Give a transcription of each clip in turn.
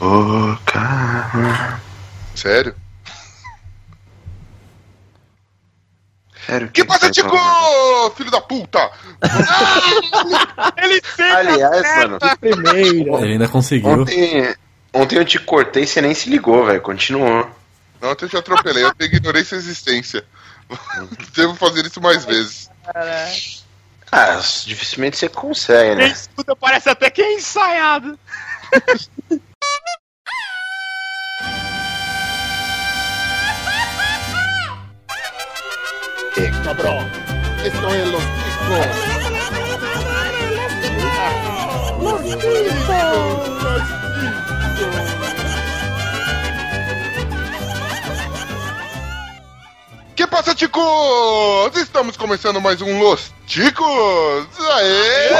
Ô, cara. Sério? Sério Que passa, Tico? Filho da puta! Ele sempre Aliás, mano, Primeira. Ele ainda conseguiu. ontem, ontem eu te cortei e você nem se ligou, velho. Continuou. Não, eu te atropelei, eu ignorei sua existência. Devo fazer isso mais vezes. Ah, dificilmente você consegue, Quem né? escuta parece até que é ensaiado. Cabrón, esto es los discos. Que passa, Ticos? Estamos começando mais um Los Ticos! Aê!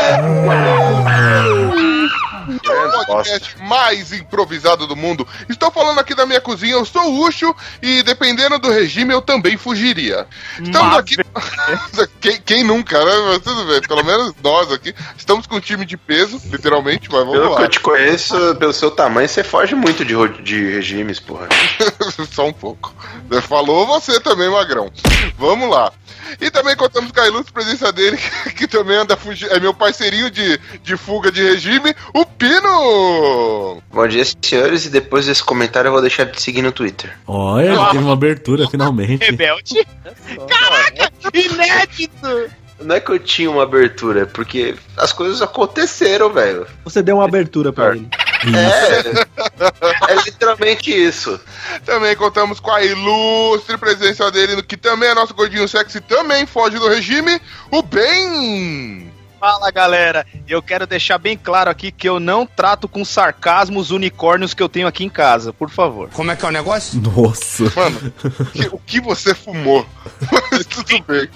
O podcast mais improvisado do mundo. Estou falando aqui da minha cozinha, eu sou o Ucho e dependendo do regime eu também fugiria. Estamos Mas- aqui. quem, quem nunca, né? Mas tudo bem, pelo menos nós aqui. Estamos com um time de peso, literalmente, mas vamos Pelo que lá. eu te conheço, pelo seu tamanho, você foge muito de, de regimes, porra. Só um pouco. Falou você também, Magrão. Vamos lá. E também contamos com a ilustre presença dele, que, que também anda fugindo. É meu parceirinho de, de fuga de regime, o Pino! Bom dia, senhores, e depois desse comentário eu vou deixar de seguir no Twitter. Olha, ele teve uma abertura finalmente. Rebelde. Caraca, inédito. Não é que eu tinha uma abertura, é porque as coisas aconteceram, velho. Você deu uma abertura pra ele. É, é literalmente isso. Também contamos com a ilustre presença dele, que também é nosso gordinho sexy, também foge do regime, o Ben! Fala galera, eu quero deixar bem claro aqui que eu não trato com sarcasmo os unicórnios que eu tenho aqui em casa, por favor. Como é que é o negócio? Nossa. Mano, que- o que você fumou? Mas tudo bem.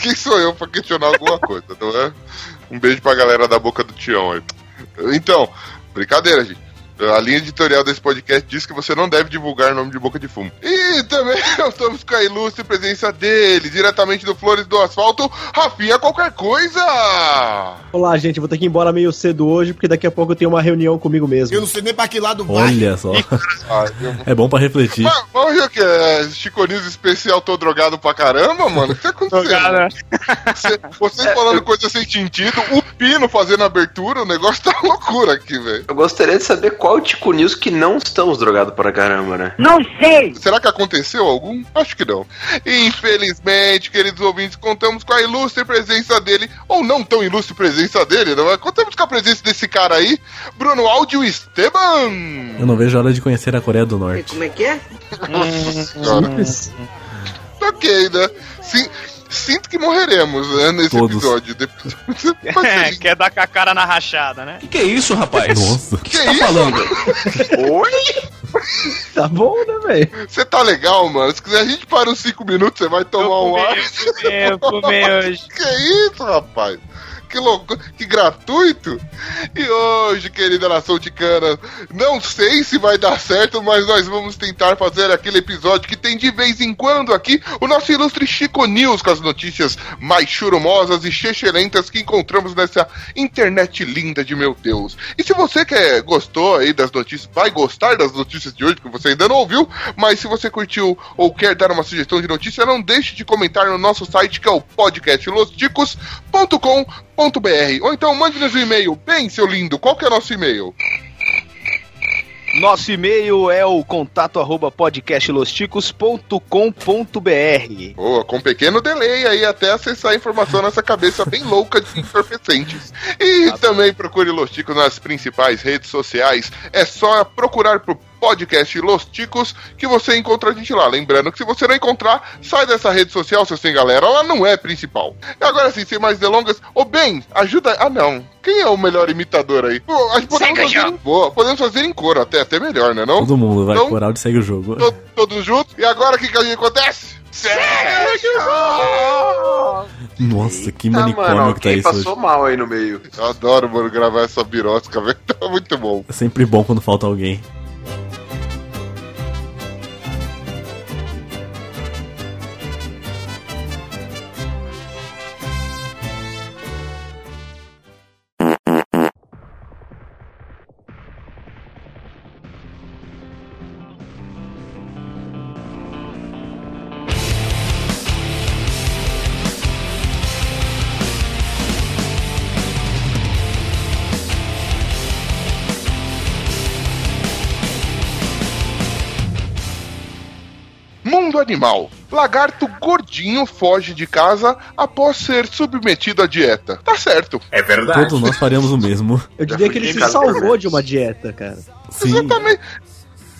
Quem sou eu pra questionar alguma coisa, não é? Um beijo pra galera da boca do Tião aí. Então, brincadeira, gente. A linha editorial desse podcast diz que você não deve divulgar o nome de boca de fumo. E também nós estamos com a ilustre presença dele, diretamente do Flores do Asfalto, Rafinha Qualquer Coisa! Olá, gente, eu vou ter que ir embora meio cedo hoje, porque daqui a pouco eu tenho uma reunião comigo mesmo. Eu não sei nem pra que lado vai. Olha só. É bom pra refletir. Mas, mas o que é? Chico News especial, tô drogado pra caramba, mano? O que tá acontecendo? Cê- vocês falando coisa sem sentido, o Pino fazendo abertura, o negócio tá loucura aqui, velho. Eu gostaria de saber qual o Tico News que não estamos drogados para caramba, né? Será que aconteceu algum? Acho que não. Infelizmente, queridos ouvintes, contamos com a ilustre presença dele, ou não tão ilustre presença dele, não é? Contamos com a presença desse cara aí, Bruno Áudio Esteban! Eu não vejo a hora de conhecer a Coreia do Norte. Como é que é? Cara, ok, né? Sim, sinto que morreremos né, nesse Todos. episódio. Depois- É, quer dar com a cara na rachada, né? Que é isso, rapaz? Nossa. Que isso? Oi? Tá bom, né, velho? Você tá legal, mano? Se quiser, a gente para uns 5 minutos, você vai tomar um ar. eu fumei, hoje. Que isso, rapaz? Que louco, que gratuito! E hoje, querida nação ticana, não sei se vai dar certo, mas nós vamos tentar fazer aquele episódio que tem de vez em quando aqui o nosso ilustre Chico News com as notícias mais churumosas e chechelentas que encontramos nessa internet linda de meu Deus. E se você quer gostou aí das notícias, vai gostar das notícias de hoje, porque você ainda não ouviu, mas se você curtiu ou quer dar uma sugestão de notícia, não deixe de comentar no nosso site que é o podcastlosticos.com.br ou então mande-nos um e-mail. Bem, seu lindo, qual que é o nosso e-mail? Nosso e-mail é o contato arroba podcastlosticos.com.br. Boa, com um pequeno delay aí até acessar a informação nessa cabeça bem louca de entorpecentes. E também procure Los Ticos nas principais redes sociais. É só procurar pro podcast Los Ticos que você encontra a gente lá. Lembrando que se você não encontrar, sai dessa rede social, seu sem galera. Ela não é principal. E agora sim, sem mais delongas, ô Ben, ajuda. Ah, não. Quem é o melhor imitador aí? Pô, acho que podemos fazer em... Boa, podemos fazer em coro até, até melhor, né? Não? Todo mundo vai Então- coral de segue o jogo. To- Todos juntos. E agora o que, que a gente acontece? Segue o jogo! Nossa, que manicômio mano, que tá isso passou hoje. mal aí no meio. Eu adoro, mano, gravar essa birosca, velho. Tá muito bom. É sempre bom quando falta alguém. Mundo animal. Lagarto gordinho foge de casa após ser submetido à dieta. Tá certo. É verdade. Todos nós faríamos o mesmo. Eu diria que ele se salvou de uma dieta, cara. Sim. Exatamente.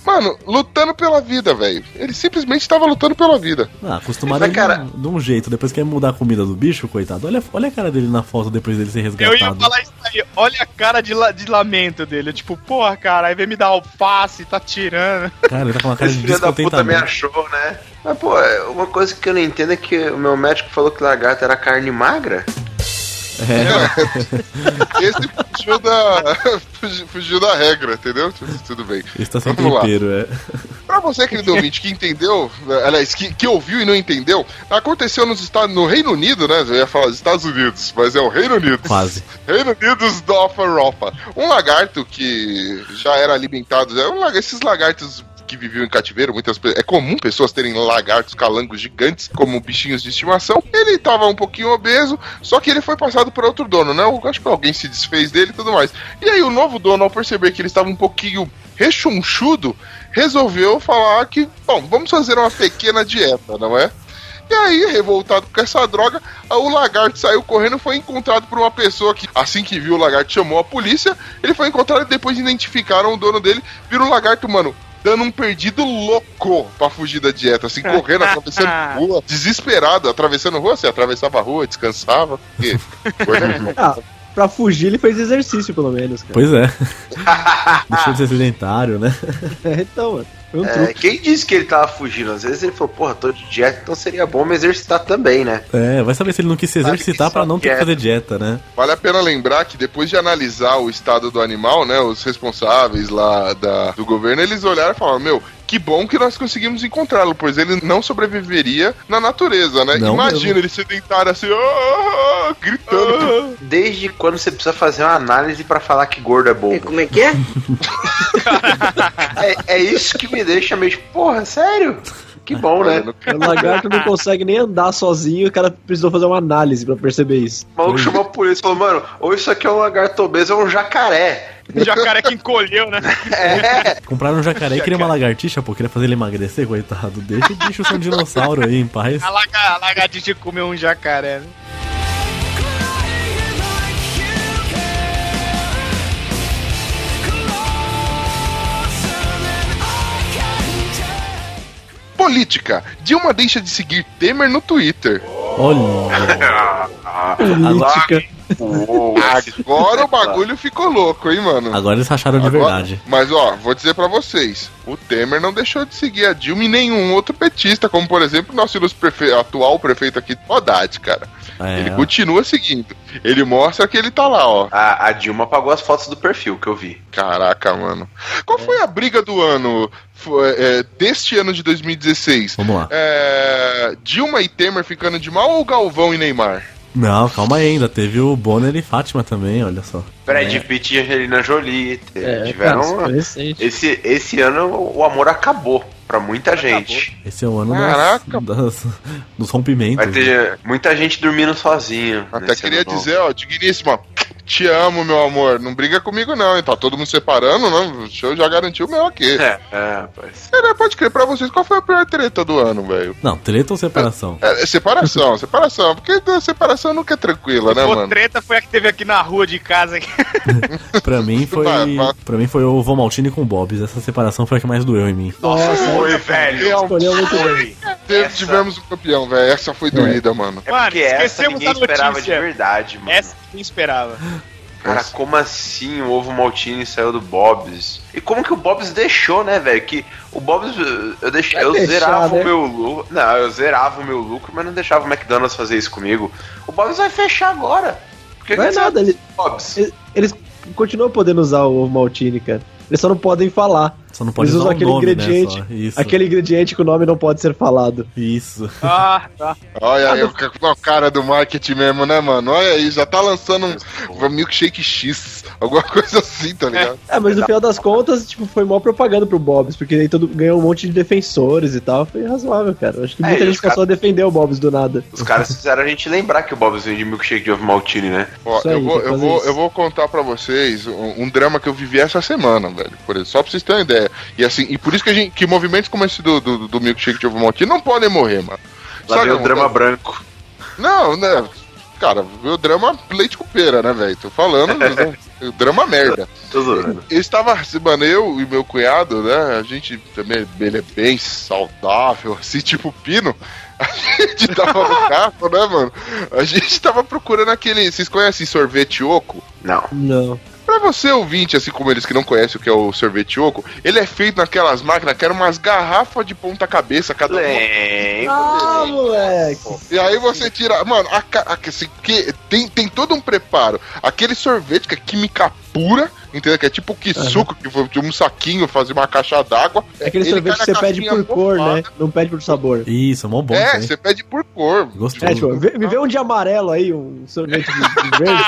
Mano, lutando pela vida, velho. Ele simplesmente estava lutando pela vida. Ah, Mas, ele cara- de um- jeito. Depois quer mudar a comida do bicho, coitado. Olha, olha a cara dele na foto depois dele ser Eu resgatado. ia falar isso aí, olha a cara de, la- de lamento dele. Tipo, porra, cara, aí vem me dar alface, tá tirando. Cara, ele tá com uma cara Esse de filho da puta me achou, né? Mas, pô, é, uma coisa que eu não entendo é que o meu médico falou que lagarto era carne magra. É, Esse fugiu da, fugiu, da regra, entendeu? Tudo, bem. está sem Vamos lá. tempero, é. Pra você, querido ouvinte, que entendeu, aliás, que, que ouviu e não entendeu, aconteceu nos Estados, no Reino Unido, né? Eu ia falar dos Estados Unidos, mas é o Reino Unido. Quase. Reino Unidos da Europa. Um lagarto que já era alimentado, é um esses lagartos que viviam em cativeiro, muitas é comum pessoas terem lagartos calangos gigantes como bichinhos de estimação. Ele estava um pouquinho obeso, só que ele foi passado por outro dono, né? Eu acho que alguém se desfez dele e tudo mais. E aí o novo dono, ao perceber que ele estava um pouquinho rechonchudo, resolveu falar que, bom, vamos fazer uma pequena dieta, não é? E aí, revoltado com essa droga, o lagarto saiu correndo foi encontrado por uma pessoa que, assim que viu o lagarto, chamou a polícia. Ele foi encontrado e depois identificaram o dono dele. Viram o lagarto, mano, dando um perdido louco pra fugir da dieta, assim, correndo, atravessando rua, desesperado, atravessando rua, assim, atravessava a rua, descansava. porque- Ah, pra fugir ele fez exercício, pelo menos, cara. Pois é. Deixou de ser sedentário, né? É, então, mano. Um É, quem disse que ele tava fugindo? Às vezes ele falou, porra, tô de dieta, então seria bom me exercitar também, né? É, vai saber se ele não quis se exercitar só não ter que fazer dieta, né? Vale a pena lembrar que depois de analisar o estado do animal, né, os responsáveis lá da, do governo, eles olharam e falaram, meu, que bom que nós conseguimos encontrá-lo, pois ele não sobreviveria na natureza, né? Não Imagina mesmo. ele sedentário assim, "Ah", gritando. Desde quando você precisa fazer uma análise pra falar que gordo é bom? Como é que é? É, é isso que me deixa meio, tipo, porra, sério? Que bom, né? O lagarto não consegue nem andar sozinho, o cara precisou fazer uma análise pra perceber isso. O maluco chamou a polícia e falou, mano, ou isso aqui é um lagarto obeso ou um jacaré. Jacaré que encolheu, né? É, Compraram um jacaré e queria uma lagartixa, pô, queria fazer ele emagrecer, coitado. Deixa o bicho ser um dinossauro aí, em paz. A, laga, a lagartixa comeu um jacaré, né? Política. Dilma deixa de seguir Temer no Twitter. Olha, Política. Agora o bagulho ficou louco, hein, mano? agora eles racharam de Agora- verdade. Mas ó, vou dizer pra vocês, o Temer não deixou de seguir a Dilma e nenhum outro petista, como por exemplo o nosso ilustre prefe- atual prefeito aqui, Haddad, cara. É, Ele continua seguindo. Ele mostra que ele tá lá, ó. A, a Dilma apagou as fotos do perfil que eu vi. Caraca, mano. Qual foi a briga do ano? Foi, é, deste ano de 2016? Vamos lá. É, Dilma e Temer ficando de mal ou Galvão e Neymar? Não, calma aí, ainda teve o Bonner e Fátima também, olha só. Brad Pitt e Angelina Jolie te- É, tiveram. cara, esse, esse ano o amor acabou pra muita gente. Esse é o ano das, Caraca. das- dos rompimentos. Vai ter muita gente dormindo sozinho. Até queria dizer, ó, digníssima, te amo, meu amor. Não briga comigo, não, hein? Tá todo mundo separando, não? O show já garantiu o meu aqui. É, é, rapaz. Cara, pode crer pra vocês, qual foi a pior treta do ano, velho? Não, treta ou separação? É, é separação, separação, porque a separação nunca é tranquila, né, Pô, mano? treta foi a que teve aqui na rua de casa. Pra mim foi. Vai, vai. Pra mim foi o Vomaltini com o Bobs. Essa separação foi a que mais doeu em mim. Nossa, Nossa, foi, velho. Escolheu muito bem. Tivemos um campeão, velho. Essa foi doída, mano. É Mano, esquecemos ninguém da esperava de notícia. verdade, mano. Essa quem esperava. Cara, como assim o Ovo Maltini saiu do Bob's? E como que o Bob's deixou, né, velho? Que o Bob's, eu, deixei, eu deixar, zerava né? o meu lucro. Não, eu zerava o meu lucro, mas não deixava o McDonald's fazer isso comigo. O Bob's vai fechar agora. Por que Não é nada, você- ele- Bob's. Eles, eles continuam podendo usar o ovo maltine, cara. Eles só não podem falar. Só não pode Eles usar usam o aquele nome, ingrediente. né? Só. Isso. Aquele ingrediente que o nome não pode ser falado. Isso. Ah, tá. Olha aí, o ca- o cara do marketing mesmo, né, mano? Olha aí, já tá lançando um, um milkshake X, alguma coisa assim, tá ligado? É, mas no final das contas, tipo, foi mó propaganda pro Bob's, porque aí todo ganhou um monte de defensores e tal. Foi razoável, cara. Acho que É, muita e gente passou a defender o Bob's do nada. Os caras fizeram a gente lembrar que o Bob's vende milkshake de ovo maltine, né? Ó, Isso aí, eu, vou, eu, vou, isso. eu vou contar pra vocês um, um drama que eu vivi essa semana, velho. Por exemplo, só pra vocês terem uma ideia. E assim, e por isso que a gente. Que movimentos como esse do, do, do milkshake de ovo maltine não podem morrer, mano. Lá Sabe, vem o drama mano? branco. Não, né? Cara, o drama leite com pera, né, velho? Tô falando, o drama merda. Tô zoando. Eu estava, mano, eu e meu cunhado, né? A gente também, ele é bem saudável, assim, tipo Pino. A gente tava no carro, né, mano? A gente tava procurando aquele. Vocês conhecem sorvete oco? Não. Não. Pra você, ouvinte, assim como eles que não conhecem o que é o sorvete oco, ele é feito naquelas máquinas que eram umas garrafas de ponta-cabeça cada uma. Lembro. Ah, moleque. E aí você tira. Mano, a, a, assim, que tem, tem todo um preparo. Aquele sorvete que é química pura, entendeu? Que é tipo que suco, que foi de um saquinho fazer uma caixa d'água. É aquele Ele sorvete que você pede por cor, né? Não pede por sabor. Isso, é mó bom É, você pede por cor. Gostoso. É, tipo, vê- me vê um de amarelo aí, um sorvete de, de verde.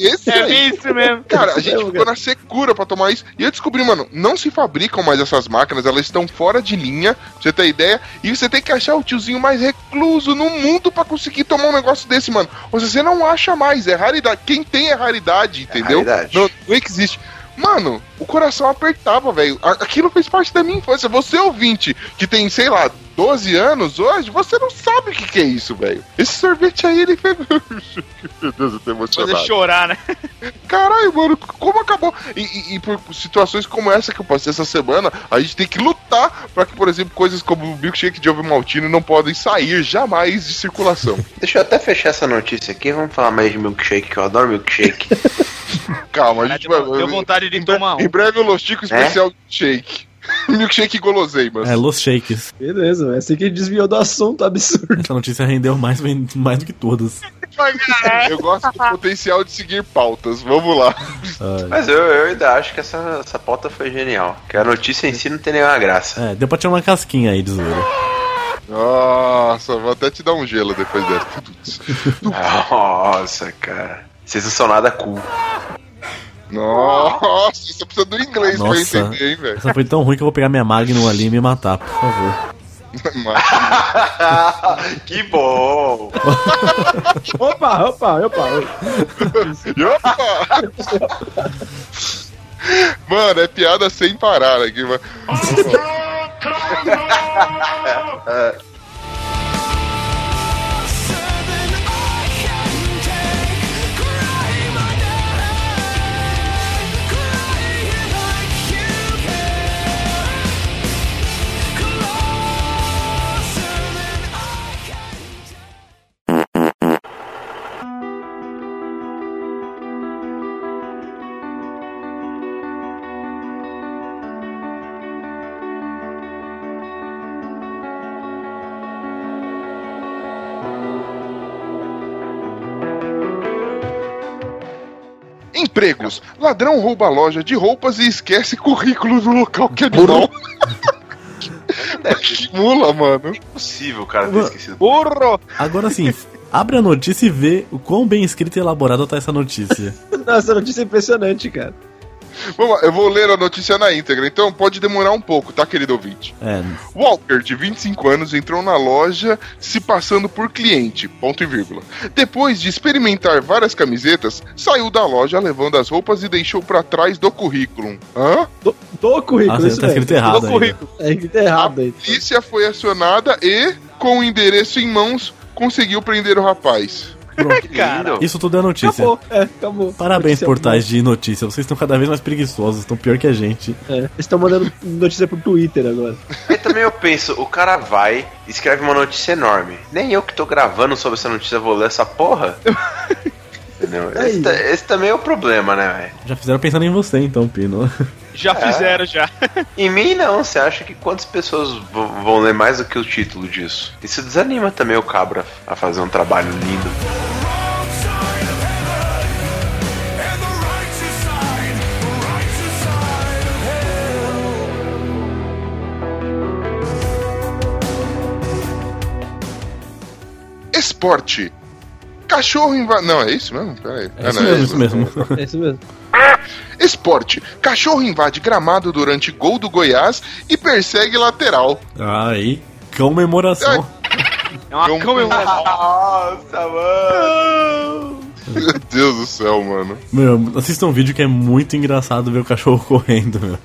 Esse É aí, isso mesmo. Cara, a gente Eu, ficou na secura pra tomar isso. E eu descobri, mano, não se fabricam mais essas máquinas, elas estão fora de linha, pra você ter ideia. E você tem que achar o tiozinho mais recluso no mundo pra conseguir tomar um negócio desse, mano. Ou seja, você não acha mais, é raridade. Quem tem é raridade, entendeu? raridade. Não, não existe. Mano, o coração apertava, velho. Aquilo fez parte da minha infância. Você ouvinte que tem, sei lá, 12 anos hoje, você não sabe o que, que é isso, velho. Esse sorvete aí, ele fez. Meu Deus, eu tô Fazer emocionado. chorar, né? Caralho, mano, como acabou? E, e- e por situações como essa que eu passei essa semana, a gente tem que lutar pra que, por exemplo, coisas como o milkshake de ovo maltine não podem sair jamais de circulação. Deixa eu até fechar essa notícia aqui. Vamos falar mais de milkshake, que eu adoro milkshake. Calma, a gente deu, vai. deu vontade de em, bre- tomar em um. Breve o Los Chico especial milkshake. milkshake e guloseimas. É, Los Shakes. Beleza, é assim que desviou do assunto absurdo. Essa notícia rendeu mais, mais do que todas. Eu gosto do potencial de seguir pautas. Vamos lá. Ah, Mas eu, eu ainda acho que essa, essa pauta foi genial. Que a notícia em si não tem nenhuma graça. é, deu pra tirar uma casquinha aí de zoeira. Nossa, vou até te dar um gelo depois dessa. Nossa, cara. Vocês não são nada cool. Nossa, você precisa do inglês pra Nossa. entender, hein, velho. Essa foi tão ruim que eu vou pegar minha Magnum ali e me matar, por favor. que bom! Opa, opa, opa. Opa! Mano, é piada sem parar aqui, mano. Empregos. Ladrão rouba a loja de roupas e esquece currículo do local que animal. que mula, mano. Impossível o cara ter esquecido. Burro! Agora sim, abre a notícia e vê o quão bem escrita e elaborada tá essa notícia. Nossa, notícia é impressionante, cara. Vamos lá, eu vou ler a notícia na íntegra, então pode demorar um pouco, tá, querido ouvinte? É, Walker, de 25 anos, entrou na loja se passando por cliente, ponto e vírgula. Depois de experimentar várias camisetas, saiu da loja levando as roupas e deixou pra trás do currículo. Hã? Do, do currículo, ah, isso tá escrito errado Do ainda. currículo. É escrito errado aí. A polícia foi acionada e, com o endereço em mãos, conseguiu prender o rapaz. Lindo. Isso tudo é notícia. Acabou, é, acabou. Parabéns, Notícia portais de notícia. Vocês estão cada vez mais preguiçosos, estão pior que a gente. É, eles estão mandando notícia pro Twitter agora. Aí também eu penso, o cara vai, escreve uma notícia enorme. Nem eu que tô gravando sobre essa notícia vou ler essa porra. Entendeu? Esse, esse também é o problema, né, velho? Já fizeram pensando em você, então, Pino. Já fizeram, já. Em mim não, você acha que quantas pessoas vão ler mais do que o título disso? Isso desanima também o cabra a fazer um trabalho lindo. Esporte. Cachorro invade. Não, é isso mesmo? Peraí. É Ah, isso não, mesmo, isso mesmo. É isso mesmo. Esporte. Cachorro invade gramado durante gol do Goiás e persegue lateral. Aí, comemoração. É uma comemoração. Nossa, mano! Meu Deus do céu, mano. Meu, assista um vídeo que é muito engraçado ver o cachorro correndo, meu.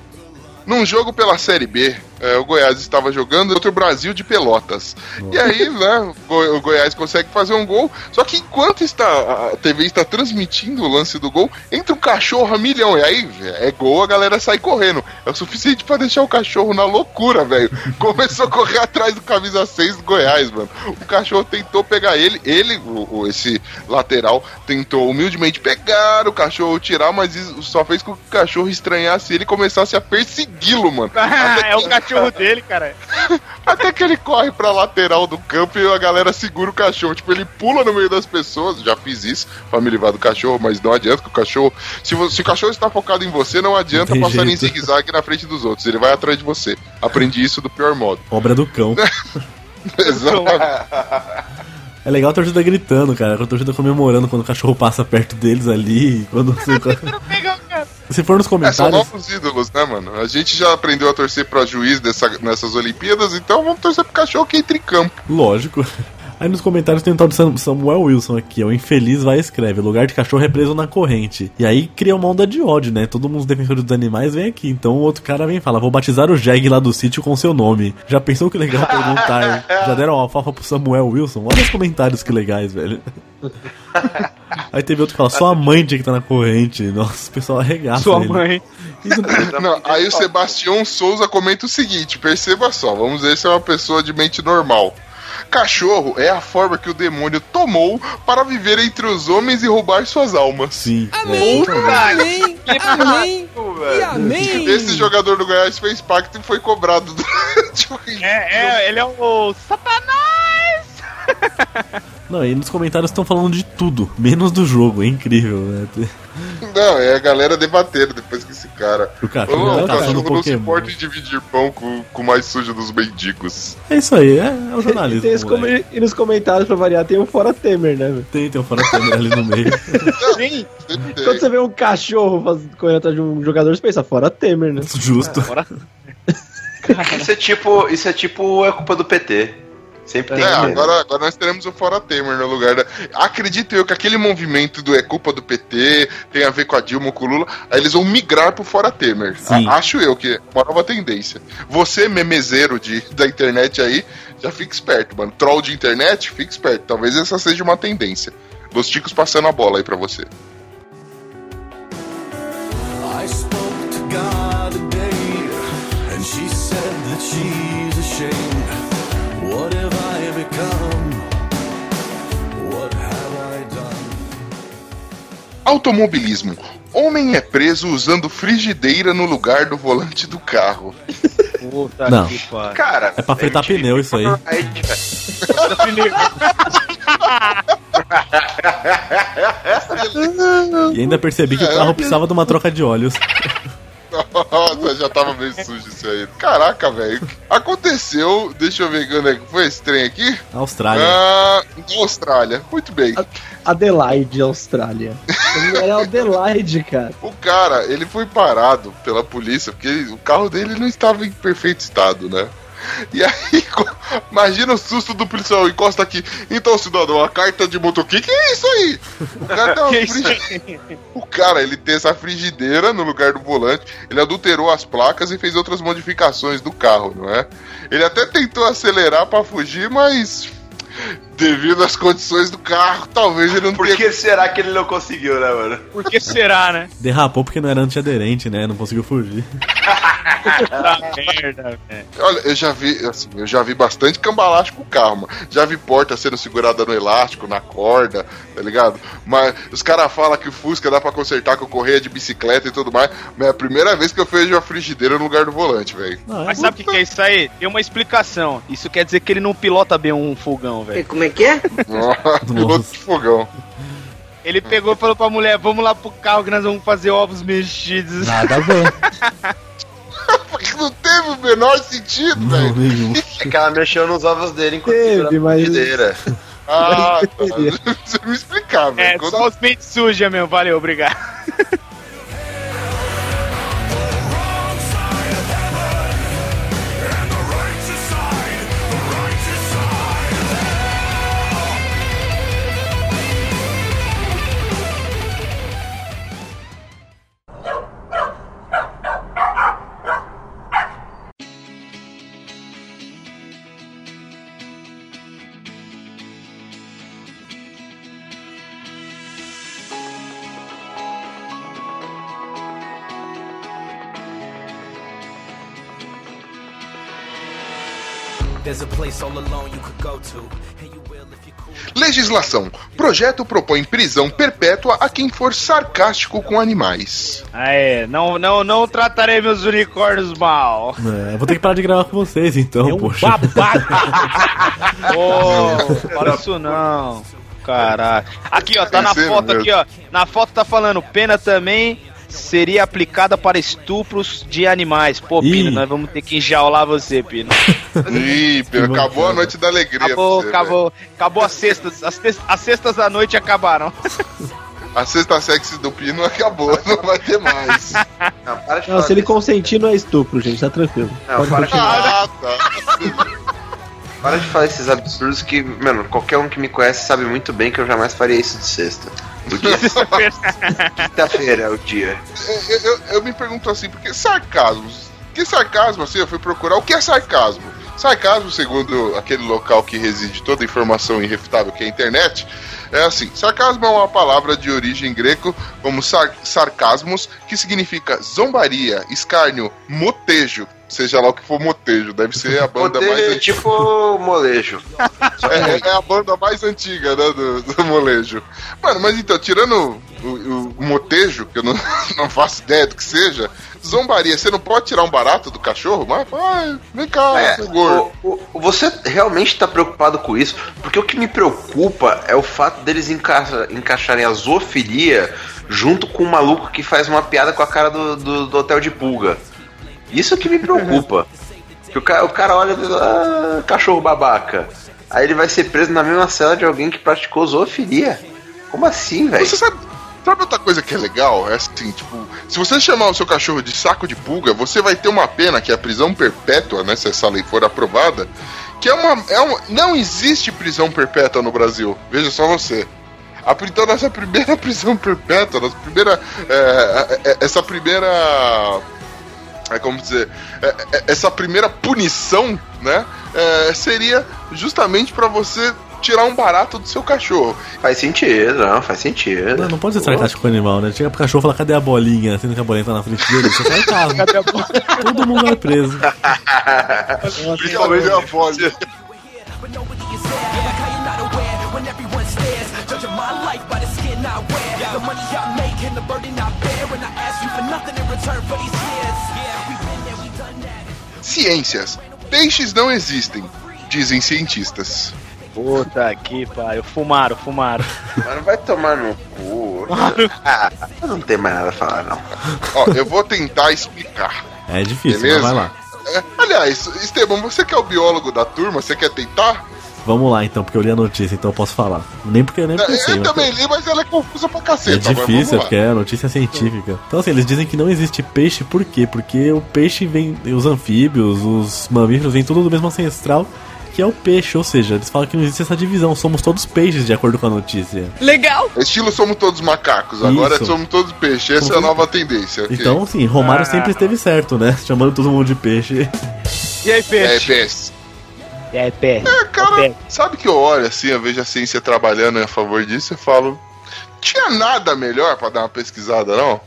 Num jogo pela Série B, é, o Goiás estava jogando contra o Brasil de Pelotas. E aí, né, o Go- o Goiás consegue fazer um gol. Só que enquanto está, a TV está transmitindo o lance do gol, entra um cachorro a milhão. E aí, é gol, a galera sai correndo. É o suficiente pra deixar o cachorro na loucura, velho. Começou a correr atrás do camisa 6 do Goiás, mano. O cachorro tentou pegar ele, ele, o, o- esse lateral, tentou humildemente pegar o cachorro, tirar, mas isso só fez com que o cachorro estranhasse ele e começasse a persegui-lo, mano. É o cachorro dele, cara. até que ele corre pra lateral do campo e a galera segura o cachorro. Tipo, ele pula no meio das pessoas. Já fiz isso pra me livrar do cachorro, mas não adianta que o cachorro. Se, se o cachorro está focado em você, não adianta Não passar em jeito. zigue-zague na frente dos outros. Ele vai atrás de você. Aprendi isso do pior modo. Obra do cão. Exatamente. É legal a torcida gritando, cara. A torcida comemorando quando o cachorro passa perto deles ali. Quando você... Se for nos É, são comentários. novos ídolos, né, mano? A gente já aprendeu a torcer pra juiz dessa, nessas Olimpíadas, então vamos torcer pro cachorro que entre em campo. Lógico. Aí nos comentários tem um tal de Sam- Samuel Wilson aqui, ó. O infeliz vai e escreve: lugar de cachorro é preso na corrente. E aí cria uma onda de ódio, né? Todo mundo os defensores dos animais vem aqui. Então o outro cara vem e fala: vou batizar o Jeg lá do sítio com seu nome. Já pensou que legal perguntar? Já deram alfafa pro Samuel Wilson? Olha os comentários que legais, velho. Aí teve outro que fala: só a mãe tinha que estar na corrente. Nossa, o pessoal arregaça. Sua ele. mãe. Não, aí o Sebastião Souza comenta o seguinte: perceba só, vamos ver se é uma pessoa de mente normal. Cachorro é a forma que o demônio tomou para viver entre os homens e roubar suas almas. Sim. é. Amém, amém, amém e amém. Esse jogador do Goiás fez pacto e foi cobrado durante o É, é, ele é o Satanás! Não, e nos comentários estão falando de tudo, menos do jogo. É incrível, né? Não, é a galera debatendo depois que esse cara. O cachorro Ô, tá o caçando cachorro não se importa em dividir pão com, com o mais sujo dos mendigos. É isso aí, é, é o E, jornalismo. moleque. come- e nos comentários, pra variar, tem um fora Temer, né? Tem, tem um fora câmera ali no meio. Sim. Quando você vê um cachorro correndo atrás de um jogador, você pensa, fora Temer, né? Justo. Isso é tipo. Isso é tipo é culpa do PT. Sempre tem É, que ter. agora, agora nós teremos o Fora Temer no lugar da. Acredito eu que aquele movimento do é culpa do PT, tem a ver com a Dilma, com o Lula, aí eles vão migrar pro Fora Temer. Sim. A- acho eu que é uma nova tendência. Você, memezeiro de, da internet aí, já fica esperto, mano. Troll de internet, fica esperto. Talvez essa seja uma tendência. Los Ticos passando a bola aí pra você. I spoke to God today, and she said that she's ashamed. Automobilismo. Homem é preso usando frigideira no lugar do volante do carro. Puta Não. que pariu. Cara, É pra fritar MTV pneu isso aí. E ainda percebi que o carro precisava de uma troca de óleos. Nossa, já tava meio sujo isso aí. Caraca, velho. Aconteceu, deixa eu ver quando é que foi esse trem aqui. Austrália. Ah, Austrália. Muito bem. Adelaide, Austrália. Era Adelaide, cara. O cara, ele foi parado pela polícia porque ele- o carro dele não estava em perfeito estado, né? E aí, imagina o susto do policial, encosta aqui. Então, cidadão, a carta de motoquim, que é isso aí? O cara, o cara, ele tem essa frigideira no lugar do volante, ele adulterou as placas e fez outras modificações do carro, não é? Ele até tentou acelerar pra fugir, mas devido às condições do carro, talvez ele não Por tenha que será que ele não conseguiu, né, mano? Por que será, né? Derrapou porque não era antiaderente, né? Não conseguiu fugir. Merda, velho. Olha, eu já vi, assim, eu já vi bastante cambalacho com o carro, mano. Já vi porta sendo segurada no elástico, na corda, tá ligado? Mas os caras falam que o Fusca dá pra consertar com correia de bicicleta e tudo mais. Mas é a primeira vez que eu vejo a frigideira no lugar do volante, velho. É Mas sabe o que, que é isso aí? Tem uma explicação. Isso quer dizer que ele não pilota bem um fogão, velho. É que é? Piloto de fogão. Ele pegou e falou pra mulher: Vamos lá pro carro que nós vamos fazer ovos mexidos. Nada a ver. Porque não teve o menor sentido, não, velho. nenhum. É que ela mexeu nos ovos dele enquanto Teve, segurava a mas- frigideira. Ah, tá. Você me explicar, É. Quando- só os peitos sujos mesmo. Valeu, obrigado. Legislação. Projeto propõe prisão perpétua a quem for sarcástico com animais. Aê, não, não, não tratarei meus unicórnios mal. É, vou ter que parar de gravar com vocês então, É um poxa. babaca. Ô, fala isso não. Caraca. Aqui, ó, tá na foto aqui, ó. Na foto tá falando, pena também seria aplicada para estupros de animais. Pô, Ih. Pino, nós vamos ter que enjaular você, Pino. Ih, Pedro, acabou a noite da alegria. Acabou, você, acabou, acabou as sextas. As, as sextas da noite acabaram. A sexta sexy do Pino acabou, não vai ter mais. Não, para de Não, falar se ele disso. consentir, não é estupro, gente, tá tranquilo. Não, para de, Ah, tá. para de falar esses absurdos que, mano, qualquer um que me conhece sabe muito bem que eu jamais faria isso de sexta. O dia quinta-feira é o dia. Eu, eu- eu me pergunto assim, porque sarcasmo? Que sarcasmo, assim, eu fui procurar o que é sarcasmo. Sarcasmo, segundo aquele local que reside toda a informação irrefutável que é a internet, é assim: sarcasmo é uma palavra de origem greco como sar sarcasmos, que significa zombaria, escárnio, motejo. Seja lá o que for motejo, deve ser a banda mais Poder, antiga. tipo molejo. É, é a banda mais antiga, né, do, do molejo. Mano, mas então, tirando o, o- o motejo, que eu não, não faço ideia do que seja, zombaria, você não pode tirar um barato do cachorro? Mas, ai, vem cá, É, gordo. o- o- você realmente tá preocupado com isso? Porque o que me preocupa é o fato deles encaixa- encaixarem a zoofilia junto com o maluco que faz uma piada com a cara do, do, do hotel de pulga. Isso que me preocupa. que o cara, o cara olha e ah, cachorro babaca. Aí ele vai ser preso na mesma cela de alguém que praticou zoofilia. Como assim, velho? Você sabe, sabe outra coisa que é legal? É assim, tipo, se você chamar o seu cachorro de saco de pulga, você vai ter uma pena que é a prisão perpétua, né? Se essa lei for aprovada. Que é uma. É uma não existe prisão perpétua no Brasil. Veja só você. A, então, nessa primeira prisão perpétua, nossa primeira. é, é, é, essa primeira. É como dizer. é, é, essa primeira punição, né? é, seria justamente pra você tirar um barato do seu cachorro. Faz sentido, não, faz sentido. Não, não pode ser sarcástico com o animal, né? Chega pro cachorro e fala, cadê a bolinha? Sendo que a bolinha tá na frente dele, isso é sarcasmo. Todo mundo vai preso. Principalmente a voz. Ciências. Peixes não existem, dizem cientistas. Puta que pariu. Fumaram, fumaram. Mano, vai tomar no cu. Ah, eu não tem mais nada a falar, não. Ó, eu vou tentar explicar. É difícil, Beleza? mas vai lá. É, aliás, Esteban, você que é o biólogo da turma, você quer tentar? Vamos lá então, porque eu li a notícia, então eu posso falar. Nem porque eu nem eu pensei. mas- também li, mas ela é confusa pra É caceta. mas difícil, lá. porque é notícia científica. Então, assim, eles dizem que não existe peixe, por quê? Porque o peixe vem. Os anfíbios, os mamíferos, vem tudo do mesmo ancestral, que é o peixe. Ou seja, eles falam que não existe essa divisão. Somos todos peixes, de acordo com a notícia. Legal! Estilo somos todos macacos, agora Isso. somos todos peixes. Essa é a nova tendência. ok? Então, assim, Romário Ah. sempre esteve certo, né? Chamando todo mundo de peixe. E aí, É, peixe? peixe. É, peixe. É, cara, Peixe. sabe que eu olho assim, eu vejo a ciência trabalhando a favor disso e falo. Tinha nada melhor pra dar uma pesquisada, não?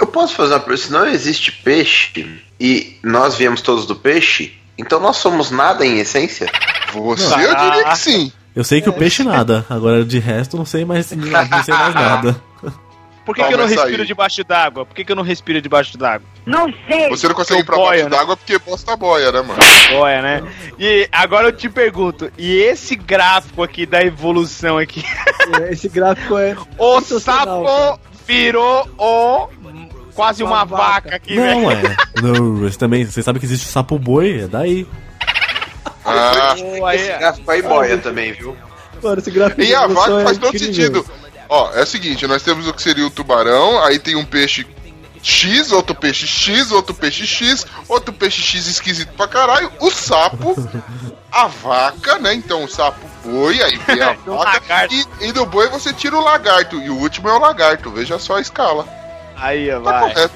Eu posso fazer uma pergunta? Se não existe peixe e nós viemos todos do peixe, então nós somos nada em essência? Você, eu diria que sim. Eu sei que o peixe nada, agora de resto não sei mais, não sei mais nada. Por que, que eu não respiro aí. debaixo d'água? Por que, que eu não respiro debaixo d'água? Você não consegue ir pra boia, baixo né? d'água porque bosta boia, né, mano? Olha, né? E agora eu te pergunto, e esse gráfico aqui da evolução aqui? Esse gráfico é. O sapo virou o quase uma, Uma vaca. vaca. aqui, né? Não, velho. é. Não, esse também, você sabe que existe o sapo boi, é daí. Ah, Pô, aí, Esse gráfico aí boia também, viu? Mano, esse gráfico e a vaca é faz todo incrível. sentido. Ó, é o seguinte, nós temos o que seria o tubarão, aí tem um peixe X, outro peixe X, outro peixe X, outro peixe X esquisito pra caralho, o sapo, a vaca, né? Então o sapo boi, aí vem a vaca, e, e do boi você tira o lagarto, e o último é o lagarto, veja só a escala. Aí, Tá vai. correto.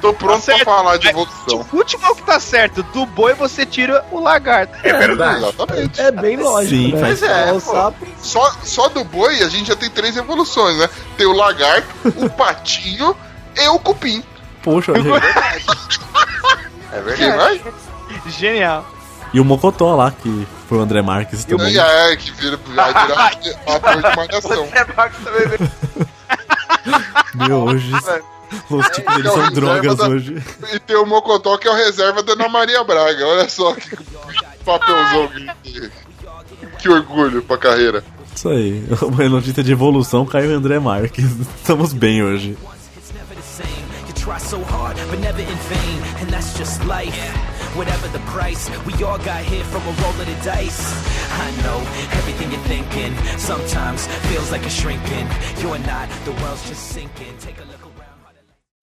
Tô pronto Tá pra falar de Mas evolução. O último é o que tá certo. Do boi você tira o lagarto. É verdade. Exatamente. É bem lógico, Sim, né? faz- é, o pô. sapo. Só, só do boi a gente já tem três evoluções, né? Tem o lagarto, o patinho e o cupim. Poxa, gente, É Quem verdade. vai? Genial. E o Mocotó lá, que foi o André Marques também. E é, que vira, vai virar ator de malhação. É Marcos também veio. Meu, hoje os tipos deles são É drogas da- hoje. E tem o Mocotó, que é o reserva da Ana Maria Braga. Olha só que papelzão que, que orgulho pra carreira. Isso aí. Uma notícia de evolução caiu o André Marques. Estamos bem hoje. never the same. You try so hard, but never in vain, and that's just life. Whatever the price, we all got hit from a roll of the dice. I know everything you're thinking sometimes feels like a shrinking. You're not, the world's just sinking. Take a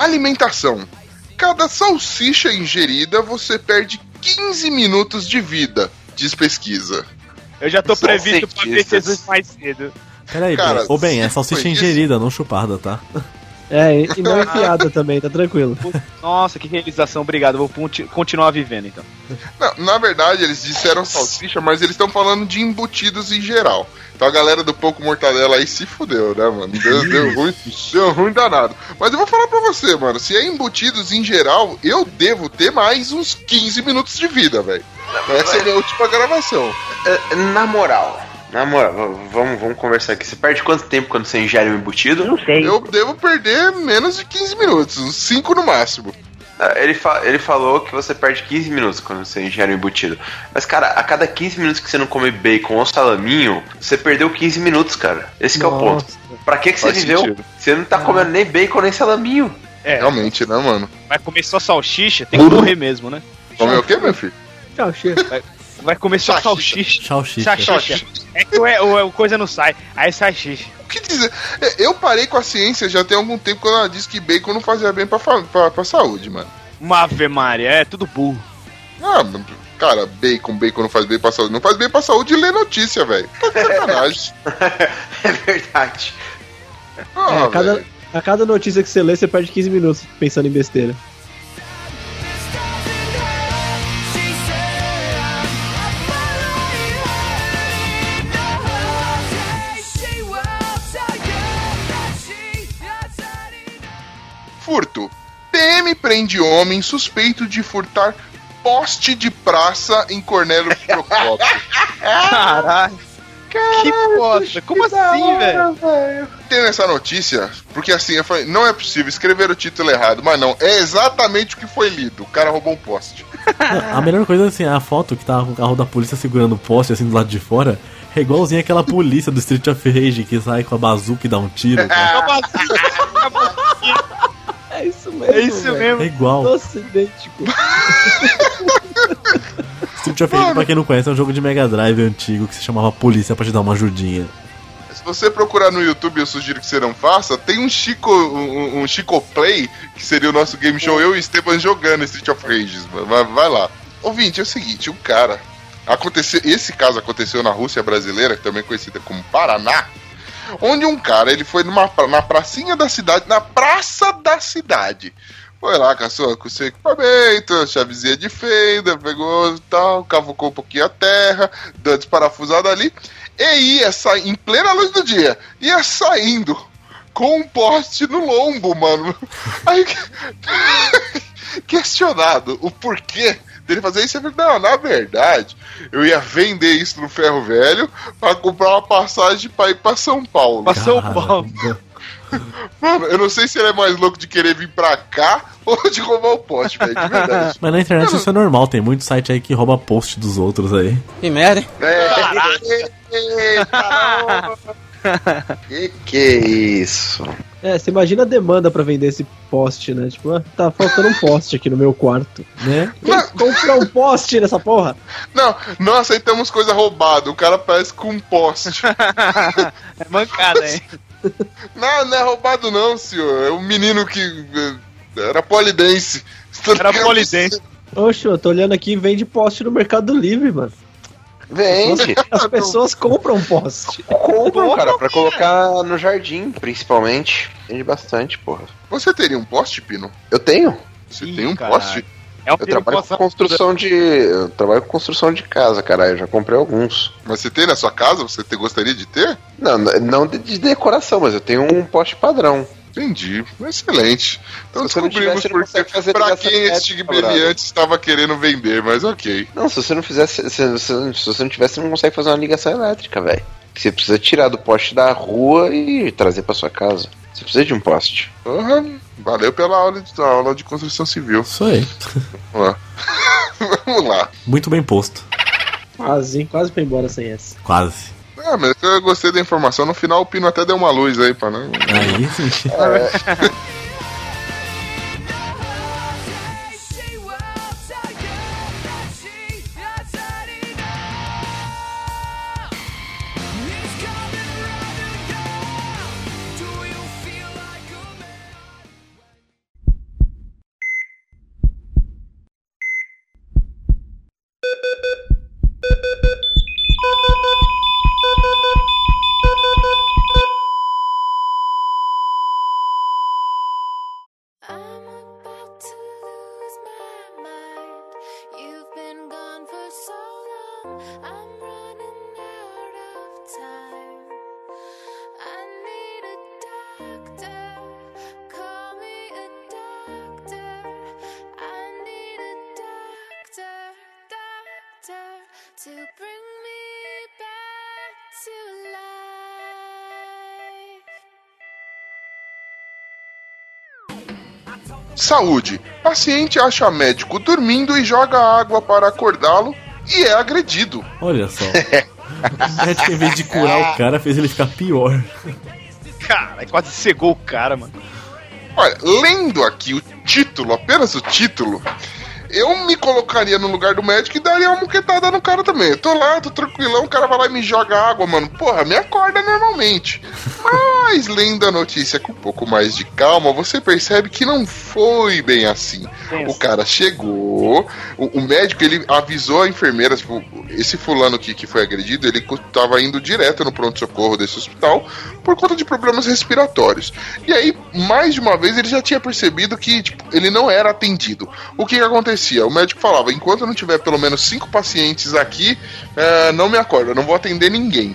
Alimentação. Cada salsicha ingerida você perde 15 minutos de vida, diz pesquisa. Eu já tô previsto pra ver. Jesus mais cedo. Peraí, Cara, ô bem, é salsicha foi isso? ingerida, não chupada, tá? É, e e não enfiada também, tá tranquilo. Nossa, que realização, obrigado. Vou conti- continuar vivendo então. Não, na verdade, eles disseram salsicha, mas eles estão falando de embutidos em geral. Então a galera do Pouco Mortadela aí se fudeu, né, mano? Deu, deu ruim, deu ruim danado. Mas eu vou falar pra você, mano, se é embutidos em geral, eu devo ter mais uns 15 minutos de vida, velho. Essa é a minha última gravação. É, Na moral, na moral, vamos, vamos conversar aqui. Você perde quanto tempo quando você ingere um embutido? Não sei. Eu devo perder menos de 15 minutos, uns 5 no máximo. Ele, fa- ele falou que você perde 15 minutos quando você ingere um embutido. Mas, cara, a cada 15 minutos que você não come bacon ou salaminho, você perdeu 15 minutos, cara. Esse que é o ponto. Pra que, que você Faz viveu? sentido. Você não tá comendo nem bacon nem salaminho. É, Realmente, né, mano? vai comer só salsicha, tem que morrer mesmo, né? Come o quê, meu filho? Chega. Vai comer só Salsicha. salsicha. Salsicha. Salsicha. É que o, o, o coisa não sai. Aí sai xixi. O que dizer? É, Eu parei com a ciência já tem algum tempo quando ela disse que bacon não fazia bem pra, pra, pra saúde, mano. Uma ave Maria, é tudo burro. Ah, cara, bacon, bacon não faz bem pra saúde. Não faz bem pra saúde e lê notícia, velho. Tá de sacanagem. é verdade. Ah, É, a, cada, a cada notícia que você lê, você perde 15 minutos pensando em besteira. Furto. PM prende homem suspeito de furtar poste de praça em Cornélio Procópio. Caralho. Que bosta. Como assim, velho? Tem essa notícia, porque assim, eu falei, não é possível escrever o título errado, mas não, é exatamente o que foi lido. O cara roubou um poste. A melhor coisa assim, a foto que tava com o carro da polícia segurando o poste assim do lado de fora. É igualzinho aquela polícia do Street of Rage que sai com a bazuca e dá um tiro. cara. É isso mesmo. É isso mesmo. É igual. Nossa, idêntico. Street of Rage, pra quem não conhece, é um jogo de Mega Drive antigo que se chamava Polícia pra te dar uma ajudinha. Se você procurar no YouTube, eu sugiro que você não faça, tem um Chico, um, um Chico Play, que seria o nosso game show, eu e o Esteban jogando Street of Rage, mano. Vai, vai lá. Ouvinte, é o seguinte, um cara. Aconteceu, esse caso aconteceu na Rússia brasileira, também conhecida como Paraná, onde um cara ele foi numa, na pracinha da cidade, na praça da cidade. Foi lá sua, com seu equipamento, chavezinha de fenda, pegou tal, cavucou um pouquinho a terra, deu desparafusada ali, e ia sair, em plena luz do dia, ia saindo com um poste no lombo, mano. Aí, questionado o porquê dele fazer isso, falou, não, na verdade, eu ia vender isso no ferro velho pra comprar uma passagem pra ir pra São Paulo. Pra São Paulo. Mano, eu não sei se ele é mais louco de querer vir pra cá ou de roubar o poste, velho, de verdade. Mas na internet isso é normal, tem muito site aí que rouba post dos outros aí. Que merda, hein? É. Que que é isso? É, você imagina a demanda pra vender esse poste, né? Tipo, ah, tá faltando um poste aqui no meu quarto, né? Quem comprar um poste nessa porra? Não, não aceitamos coisa roubada. O cara parece com um poste. É mancada, hein? Não, não é roubado não, senhor. É um menino que eh, era polidense. Era polidense. Oxe, eu tô olhando aqui, vende poste no Mercado Livre, mano. Vende. As pessoas compram poste. Compram, cara, pra colocar no jardim, principalmente. Vende bastante, porra. Você teria um poste, Pino? Eu tenho. Você Ih, tem um caralho. poste? É um Eu trabalho com construção de. Eu trabalho com construção de casa, caralho. Eu já comprei alguns. Mas você tem na sua casa? Você te- gostaria de ter? Não, não de, de decoração, mas eu tenho um poste padrão. Entendi. Excelente. Então Se descobrimos porque, consegue fazer pra ligação quem esse Tigbeliante estava querendo vender, mas ok. Não, se você não fizesse. Se, se- se você não tivesse, você não consegue fazer uma ligação elétrica, velho. Você precisa tirar do poste da rua e trazer pra sua casa. Você precisa de um poste. Porra, valeu pela aula de, aula de construção civil. Isso aí. Vamos lá. Vamos lá. Muito bem posto. Quase, hein? Quase foi embora sem essa. Quase. Ah, mas eu gostei da informação. No final o Pino até deu uma luz aí pra não. Aí sim. She to bring me back to life. Saúde. Paciente acha médico dormindo e joga água para acordá-lo e é agredido. Olha só. O médico, em vez de curar o cara, fez ele ficar pior. Cara, quase cegou o cara, mano. Olha, lendo aqui o título, apenas o título, eu me colocaria no lugar do médico e daria uma muquetada no cara também. Eu tô lá, tô tranquilão, o cara vai lá e me joga água, mano. Porra, me acorda normalmente. Mas lendo a notícia com um pouco mais de calma, você percebe que não foi bem assim. O cara chegou, o, o médico ele avisou a enfermeira, tipo, esse fulano aqui que foi agredido, ele co- tava indo direto no pronto-socorro desse hospital por conta de problemas respiratórios. E aí, mais de uma vez, ele já tinha percebido que tipo, ele não era atendido. O que, que acontecia? O médico falava: enquanto não tiver pelo menos cinco pacientes aqui, eh, não me acorda, não vou atender ninguém.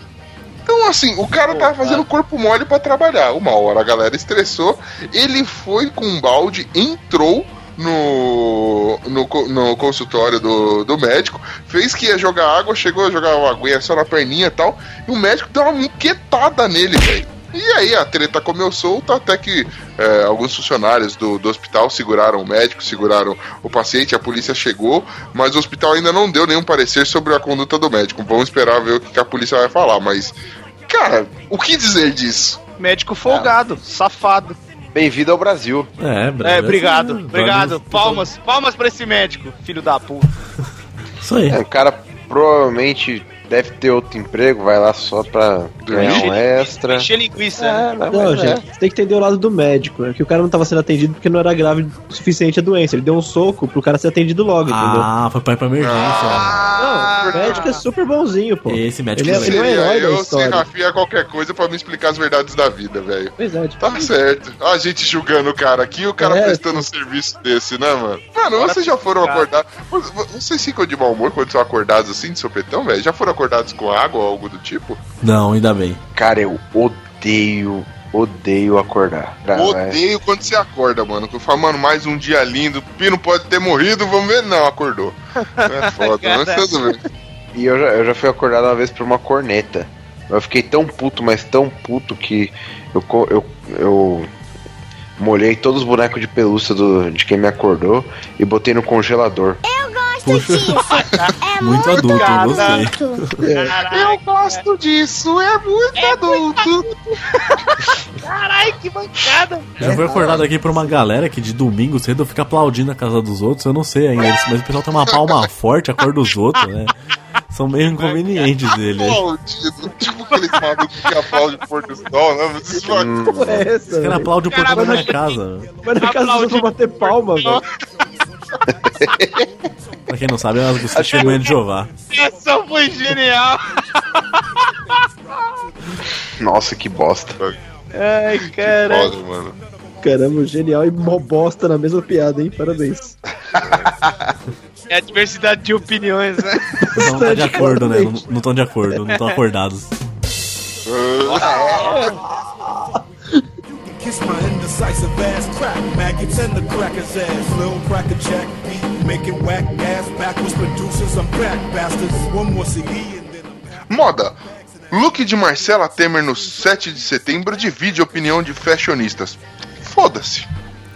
Então, assim, o cara tava fazendo corpo mole pra trabalhar. Uma hora a galera estressou, ele foi com um balde, entrou no, no, no consultório do, do médico, fez que ia jogar água, chegou a jogar uma aguinha só na perninha e tal, e o médico deu uma muquetada nele, velho. E aí a treta comeu solta até que é, alguns funcionários do, do hospital seguraram o médico, seguraram o paciente, a polícia chegou, mas o hospital ainda não deu nenhum parecer sobre a conduta do médico. Vamos esperar ver o que a polícia vai falar, mas. Cara, o que dizer disso? Médico folgado, safado. Bem-vindo ao Brasil. É, É, Brasil, obrigado, assim, obrigado. Brasil- Palmas, palmas pra esse médico, filho da puta. Isso aí. É, o cara provavelmente deve ter outro emprego, vai lá só pra ganhar um extra. Encher linguiça, né? É, não, Não, mas é. gente, você tem que entender o lado do médico. É que o cara não tava sendo atendido porque não era grave o suficiente a doença. Ele deu um soco pro cara ser atendido logo, entendeu? Ah, foi pai pra emergência. Não, o médico é super bonzinho, pô. Esse médico Ele é, ele é um herói da eu sem história. Rafinha qualquer coisa pra me explicar as verdades da vida, velho. Pois é, tipo, Tá certo. A gente julgando o cara aqui e o cara É, prestando um serviço desse, né, mano? Mano, vocês já foram acordados. Vocês ficam de mau humor quando são acordados assim, de sopetão, velho? Já foram acordados com água ou algo do tipo? Não, ainda bem. Cara, eu odeio, odeio acordar. Pra- Odeio quando você acorda, mano. Que eu falo, mano, mais um dia lindo. Pino pode ter morrido, vamos ver. Não, acordou. É foda, mas tudo bem. E eu já, eu já fui acordado uma vez por uma corneta. Eu fiquei tão puto, mas tão puto que eu, eu, eu molhei todos os bonecos de pelúcia do, de quem me acordou e botei no congelador. Puxa, É muito adulto, cara. gostei. Eu gosto disso, é muito adulto. Caralho, que bancada. Já fui acordado aqui por uma galera que de domingo cedo fica aplaudindo a casa dos outros. Eu não sei ainda, mas o pessoal tem uma palma forte, acorda os outros, né? São meio inconvenientes ele. aí. Aplaudido. Tipo aqueles malucos que aplaudem o pôr do sol, né? Vocês falam, porra é essa? Os caras aplaudem o portão da minha casa. Vai na casa dos outros bater palma, velho. Pra quem não sabe, é as testemunhas de Jeová. Essa foi genial! Nossa, que bosta. Ai, cara. Foda, mano. Caramba, genial e mó bosta na mesma piada, hein? Parabéns. É a diversidade de opiniões, né? Não tá de acordo, né? Não, não estão de acordo, não estão acordados. Kiss my indecisive ass crack maggots and the cracker's ass. Lil cracker jack beat, making whack ass backwards producers. I'm back, bastards. One more CD and then I'm Moda. Look de Marcela Temer no 7 de setembro divide a opinião de fashionistas. Foda-se.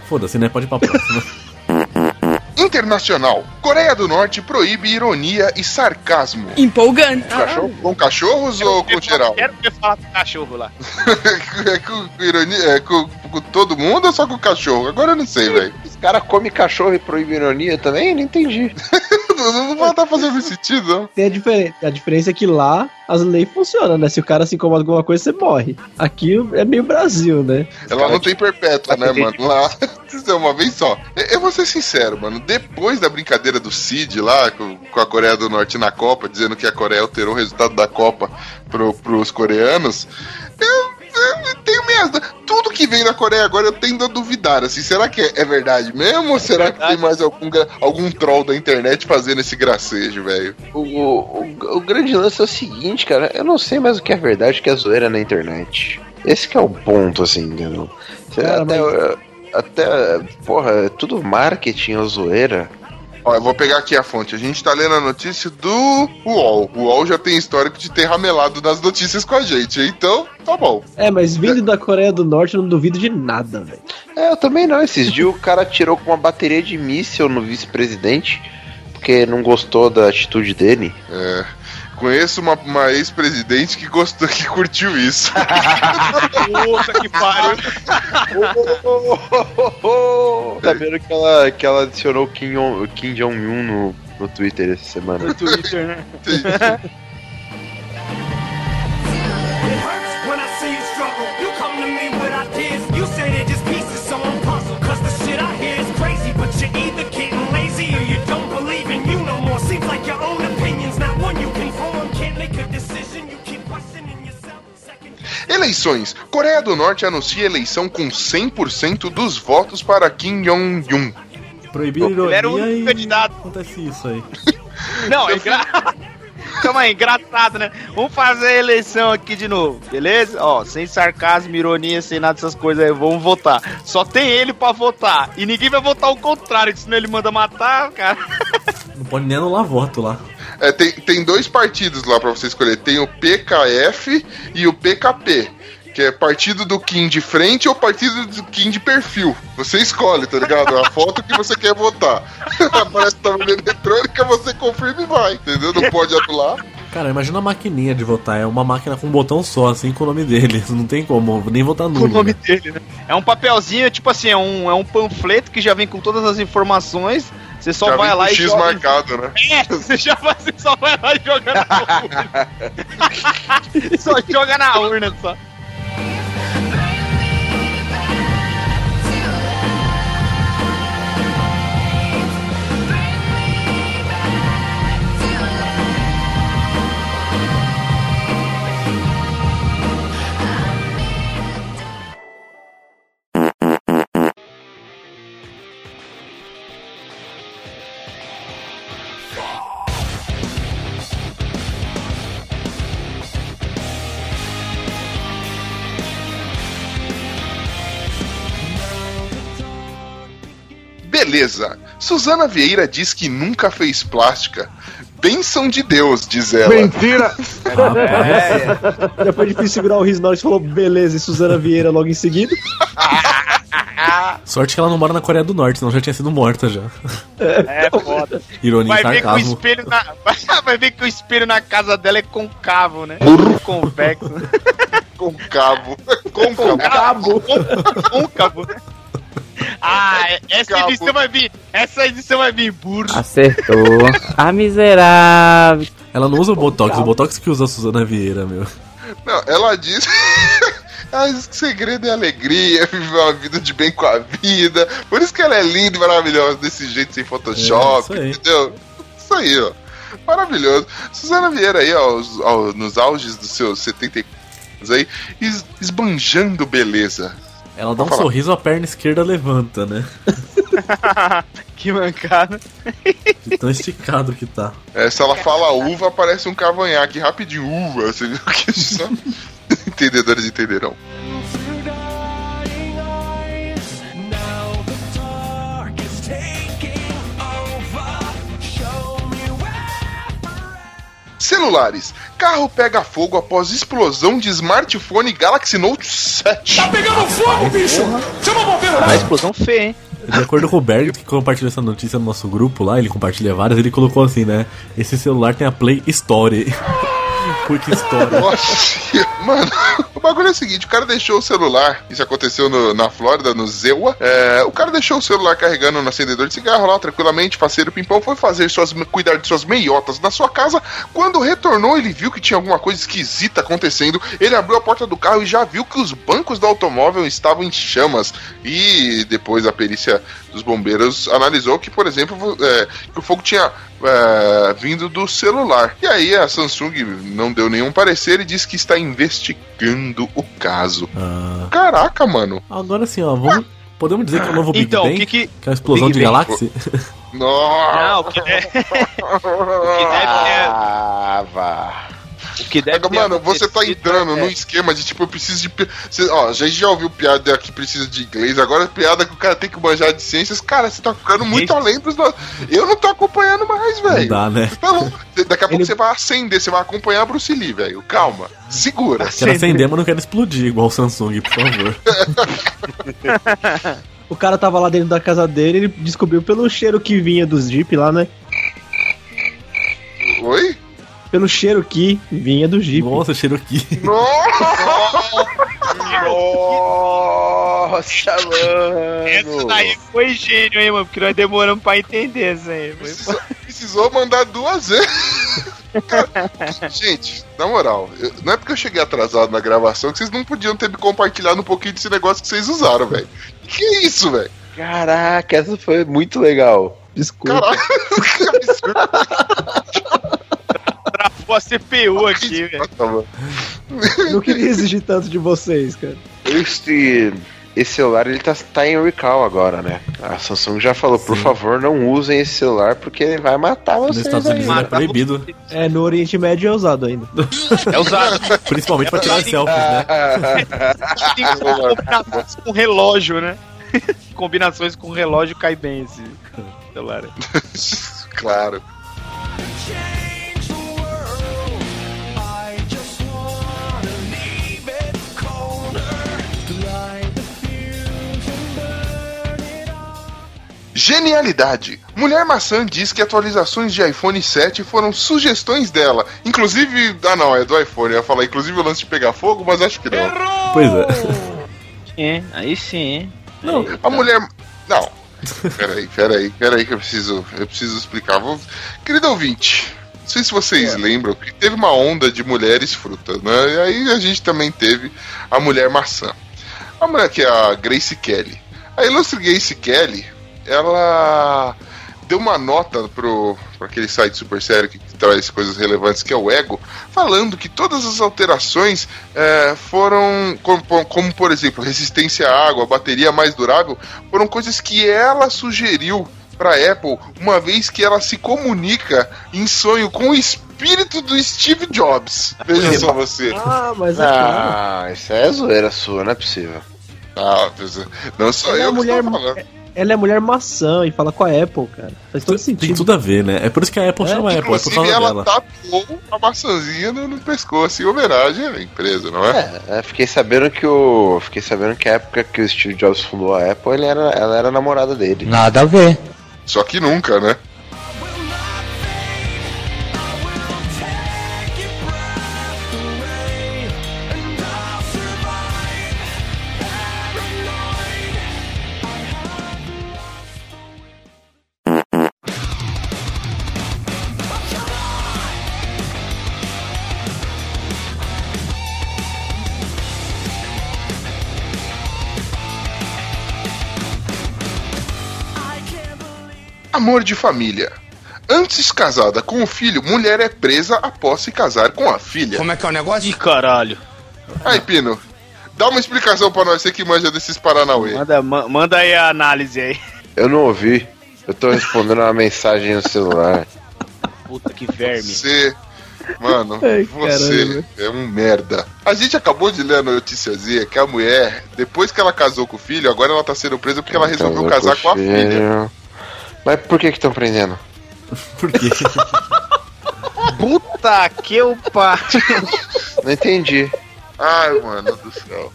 Foda-se, né? Pode ir pra próxima. Internacional. Coreia do Norte proíbe ironia e sarcasmo. Empolgante. Cachorro- com cachorros ou com geral? Quero ver falar com cachorro lá. é com, ironia, é com, com todo mundo ou só com cachorro? Agora eu não sei, velho. Os caras comem cachorro e proíbem ironia também? Não entendi. Não, não estar fazendo sentido, não. Tem a diferença. A diferença é que lá as leis funcionam, né? Se o cara se incomoda com alguma coisa, você morre. Aqui é meio Brasil, né? Ela não tem perpétua, né, mano? Lá, é uma vez só. Eu eu vou ser sincero, mano. Depois da brincadeira do Cid lá, com, com a Coreia do Norte na Copa, dizendo que a Coreia alterou o resultado da Copa pro, pros coreanos, eu, eu tenho minhas. Tudo que vem da Coreia agora eu tendo a duvidar. Assim, será que é, é verdade mesmo? Ou será que tem mais algum, algum troll da internet fazendo esse gracejo, velho? O, o, o grande lance é o seguinte, cara. Eu não sei mais o que é verdade o que é zoeira na internet. Esse que é o ponto, assim, entendeu? Cara, até, até, porra, é tudo marketing ou zoeira. Ó, eu vou pegar aqui a fonte. A gente tá lendo a notícia do UOL. O UOL já tem histórico de ter ramelado nas notícias com a gente. Então, tá bom. É, mas vindo da Coreia do Norte, eu não duvido de nada, velho. É, eu também não. Esses dias o cara tirou com uma bateria de míssil no vice-presidente porque não gostou da atitude dele. É. Conheço uma, uma ex-presidente que gostou, que curtiu isso. Puta que pariu. tá vendo que ela, que ela adicionou o Kim, Kim Jong-un no, no Twitter essa semana? No Twitter, né? Eleições. Coreia do Norte anuncia eleição com 100% dos votos para Kim Jong-un. Proibir Ele era o ironia único e candidato. acontece isso aí. Não, é engra... Calma aí, engraçado, né? Vamos fazer a eleição aqui de novo, beleza? Ó, sem sarcasmo, ironia, sem nada dessas coisas aí, vamos votar. Só tem ele pra votar. E ninguém vai votar o contrário, senão ele manda matar, cara. Não pode nem anular voto lá. É, tem, tem dois partidos lá pra você escolher. Tem o PKF e o PKP. Que é partido do Kim de frente ou partido do Kim de perfil. Você escolhe, tá ligado? A foto que você quer votar. Aparece na urna eletrônica, você confirma e vai, entendeu? Não pode anular. Cara, imagina a maquininha de votar. É uma máquina com um botão só, assim, com o nome dele. Não tem como, nem votar nulo. o nome né? dele, né? É um papelzinho, tipo assim, é um, é um panfleto que já vem com todas as informações. Você só Já vai lá com e X joga. marcado, né? É, você já vai, você só vai lá e joga na urna. só joga na urna só. Beleza. Suzana Vieira diz que nunca fez plástica. Bênção de Deus, diz ela. Mentira! Já foi difícil segurar o riso na hora que falou beleza e Suzana Vieira logo em seguida. Sorte que ela não mora na Coreia do Norte, senão já tinha sido morta já. É foda. Ironia Vai ver que o espelho na. Vai ver que o espelho na casa dela é concavo, né? Burro. Convexo. Concavo. Concavo. Cabo. Côncavo, né? Ah, essa edição vai vir. Essa edição vai vir burro. Acertou. A miserável. Ela não usa o Botox, o Botox que usa a Suzana Vieira, meu. Não, ela diz. Mas o segredo é alegria, viver uma vida de bem com a vida. Por isso que ela é linda e maravilhosa desse jeito, sem Photoshop, É, isso aí. entendeu? Isso aí, ó. Maravilhoso. Suzana Vieira aí, ó, aos- ao- nos auges dos seus 70 anos aí, es- esbanjando beleza. Ela dá um falar. sorriso, a perna esquerda levanta, né? que mancada. De tão esticado que tá. É, se ela fala uva, aparece um cavanhaque rapidinho. Uva, você viu que só entendedores entenderão. Celulares. Carro pega fogo após explosão de smartphone Galaxy Note 7. Tá pegando fogo, bicho! Chama o bombeiro A explosão feia, hein? De acordo com o Berg, que compartilhou essa notícia no nosso grupo lá, ele compartilha várias, ele colocou assim, né? Esse celular tem a Play Story. Quick Story. Nossa, mano, o bagulho é o seguinte: o cara deixou o celular, isso aconteceu no- na Flórida, no Zewa. é, o cara deixou o celular carregando no acendedor de cigarro lá, tranquilamente, faceiro pimpão, foi fazer suas, cuidar de suas meiotas na sua casa. Quando retornou, ele viu que tinha alguma coisa esquisita acontecendo. Ele abriu a porta do carro e já viu que os bancos do automóvel estavam em chamas. E depois a perícia dos bombeiros analisou que, por exemplo, é, que o fogo tinha é, vindo do celular. E aí a Samsung não deu nenhum parecer e disse que está investigando o caso. Ah, Caraca, mano. agora sim, ó, vamos. Podemos dizer que é o novo Big Então, Bang? o que que- Que é a explosão Big de Bang. galáxia? Nossa. Não, o que deve, o que deve Ah, vá. O que deve Mano, você tá entrando é- num esquema de tipo, eu preciso de. Cê, ó, já, já ouviu piada que precisa de inglês, agora piada que o cara tem que manjar de ciências. Cara, você tá ficando muito além dos. Eu não tô acompanhando mais, Não velho. dá, né? Tá Daqui a pouco Ele- você vai acender, você vai acompanhar a Bruce Lee, velho. Calma, segura. Quero acender, mas não quero explodir, igual o Samsung, por favor. O cara tava lá dentro da casa dele, ele descobriu pelo cheiro que vinha dos Jeep lá, né? Oi? Pelo cheiro que vinha do Jeep. Nossa, Cherokee. Nossa, mano. Essa daí foi gênio, hein, mano? Porque nós demoramos pra entender isso aí. Precisou, precisou mandar duas vezes. Cara, gente, na moral, eu- não é porque eu cheguei atrasado na gravação que vocês não podiam ter me compartilhado um pouquinho desse negócio que vocês usaram, velho. Que isso, velho? Caraca, essa foi muito legal. Desculpa. Caralho, que Travou a CPU aqui, velho. Não queria exigir tanto de vocês, cara. Este, esse celular ele tá, tá em recall agora, né? A Samsung já falou, por favor, não usem esse celular porque ele vai matar Nos vocês Estados aí. Unidos é proibido. É, no Oriente Médio é usado ainda. É usado. Principalmente pra tirar selfies, né? Tem combinações com relógio, né? Combinações com relógio cai bem esse celular. Claro. Genialidade! Mulher Maçã diz que atualizações de iPhone 7 foram sugestões dela. Inclusive. Ah, não, é do iPhone. Eu ia falar, inclusive o lance de pegar fogo, mas acho que não. Pois é. É, aí sim. Não, A mulher. Não. Peraí, peraí, peraí que eu preciso, eu preciso explicar. Vou... Querido ouvinte, não sei se vocês lembram que teve uma onda de mulheres frutas, né? E aí a gente também teve a mulher maçã. A mulher que é a Grace Kelly. A ilustre Grace Kelly, ela deu uma nota pro, pro aquele site super sério que traz coisas relevantes, que é o Ego, falando que todas as alterações é, foram, como, como, por exemplo, resistência à água, bateria mais durável, foram coisas que ela sugeriu para Apple, uma vez que ela se comunica em sonho com o espírito do Steve Jobs. Veja só você. Ah, mas é. Ah, isso é zoeira sua, não é possível. Ah, não sou Ela é eu que mulher, estou falando. Ela é mulher maçã e fala com a Apple, cara. Faz todo tem sentido. tudo a ver, né? É por isso que a Apple É, chama Apple, é por Inclusive, causa ela dela. tatuou a maçãzinha no, no pescoço em homenagem à empresa, não é? É, fiquei sabendo que o. Fiquei sabendo que a época que o Steve Jobs fundou a Apple, ele era, ela era namorada dele. Nada a ver. Só que nunca, né? Amor de família. Antes casada com o filho, mulher é presa após se casar com a filha. Como é que é o negócio? De caralho. Aí, Pino, dá uma explicação pra nós, você que manja desses Paranauê. Manda, ma- manda aí a análise aí. Eu não ouvi. Eu tô respondendo uma mensagem no celular. Puta que verme. Você, mano, Ai, você caramba. é um merda. A gente acabou de ler a noticiazinha que a mulher, depois que ela casou com o filho, agora ela tá sendo presa porque ela resolveu Casou casar com a o filha. Mas por que que estão prendendo? Por quê? Puta que o pariu. Não entendi. Ai, mano do céu.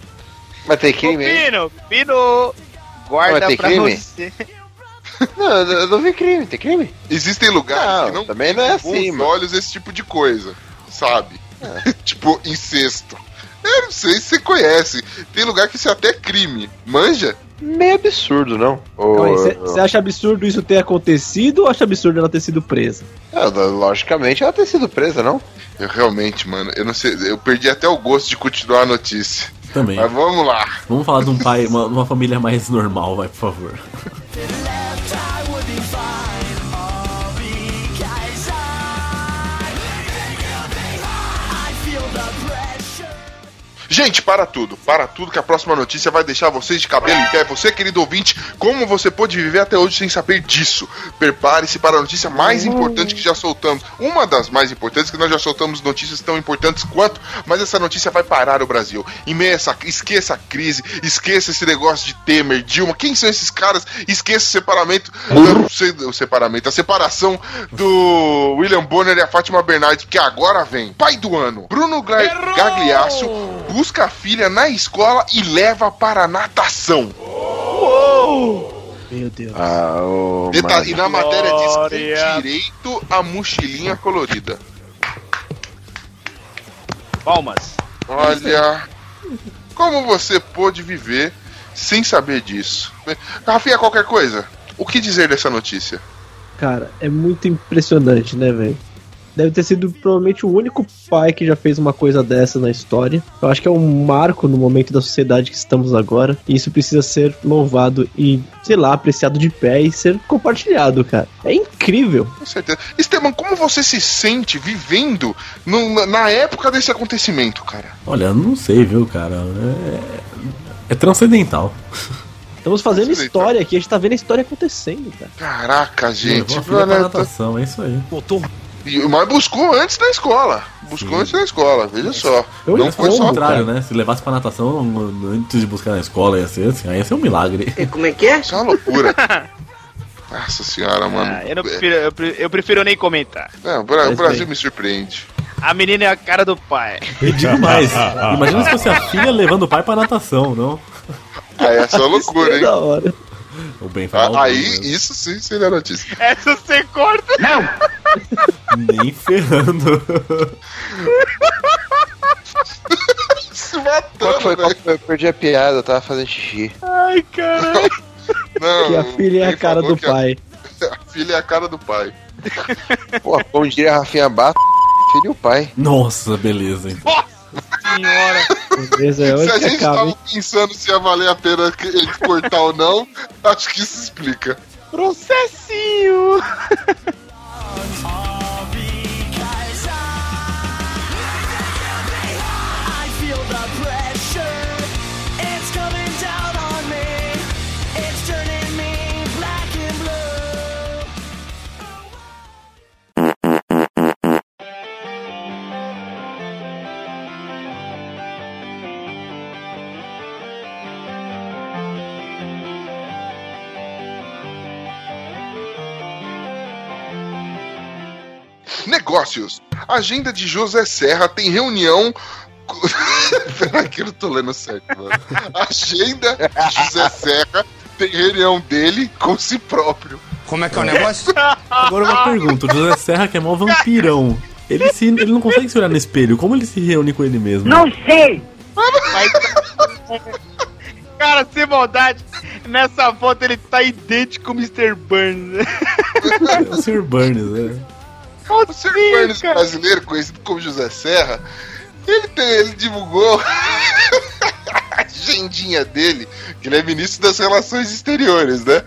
Mas tem crime, hein? Pino, Pino, guarda Mas pra crime? você. Não, eu eu não vi crime. Tem crime? Existem lugares Não, que não também não é com assim, os olhos esse tipo de coisa, sabe? tipo, incesto. Eu não sei se você conhece. Tem lugar que isso é até crime. Manja? Meio absurdo, não? Você acha absurdo isso ter acontecido ou acha absurdo ela ter sido presa? é, logicamente ela ter sido presa, não? Eu realmente, mano, eu não sei. Eu perdi até o gosto de continuar a notícia. Também. Mas vamos lá. Vamos falar de um pai, uma, uma família mais normal, vai, por favor. Gente, para tudo, para tudo que a próxima notícia vai deixar vocês de cabelo em pé. Você, querido ouvinte, como você pôde viver até hoje sem saber disso? Prepare-se para a notícia mais importante que já soltamos. Uma das mais importantes, que nós já soltamos notícias tão importantes quanto, mas essa notícia vai parar o Brasil. Em meio a essa, esqueça a crise, esqueça esse negócio de Temer, Dilma. Quem são esses caras? Esqueça o separamento, não sei, o separamento, a separação do William Bonner e a Fátima Bernardes, porque agora vem. Pai do ano, Bruno Gra- Gagliasso busca a filha na escola e leva para a natação. Meu Deus. Ah, ô, Detalhe, e na matéria diz com Glória. direito a mochilinha colorida. Palmas. Olha, como você pôde viver sem saber disso? Rafinha, qualquer coisa, o que dizer dessa notícia? Cara, é muito impressionante, né, velho? Deve ter sido provavelmente o único pai que já fez uma coisa dessa na história. Eu acho que é um marco no momento da sociedade que estamos agora. E isso precisa ser louvado e, sei lá, apreciado de pé e ser compartilhado, cara. É incrível. Com certeza. Esteban, como você se sente vivendo no- na- época desse acontecimento, cara? Olha, eu não sei, viu, cara? É, é transcendental. Estamos fazendo história aqui, a gente tá vendo a história acontecendo, cara. Caraca, gente. Levou a filha pra natação, é isso aí. E- Mas buscou antes na escola. Buscou Sim. antes na escola, veja só. Eu não foi só. contrário, né? Se levasse pra natação antes de buscar na escola, ia ser assim, aí ia ser um milagre. Isso é uma loucura. Nossa senhora, mano. Ah, eu, não prefiro, eu, pre- eu prefiro nem comentar. É, o Brasil bem. me surpreende. A menina é a cara do pai. E digo mais, imagina se fosse a filha levando o pai pra natação, não? Aí essa é loucura, É hein? da hora. O bem foi Ah, maldoso, Aí, né? isso sim seria notícia. Essa você corta. Nem ferrando. Se Qual que foi? matando, Qual né? que foi? Eu perdi a piada, eu tava fazendo xixi. Ai, caralho. Não, Que a filha é a cara do que a- pai. A filha é a cara do pai. Pô, como diria a Rafinha Bato, filho e o pai. Nossa, beleza, hein? Senhora. Beleza, é Se a gente acaba, tava hein? pensando se ia valer a pena que- ele cortar ou não, acho que isso explica. Processinho. Negócios. Agenda de José Serra tem reunião. Peraí, que eu não tô lendo certo, mano. Agenda de José Serra tem reunião dele com si próprio. Como é que é o negócio? Agora uma pergunta, o José Serra que é mó vampirão. Ele, se, ele não consegue se olhar no espelho, como ele se reúne com ele mesmo? Não! Mas... Cara, sem maldade, nessa foto ele tá idêntico ao Mr. Burns. É o Sr. Burns, né? Burns brasileiro, conhecido como José Serra, ele, tem- ele divulgou a agendinha dele, que ele é ministro das Relações Exteriores, né?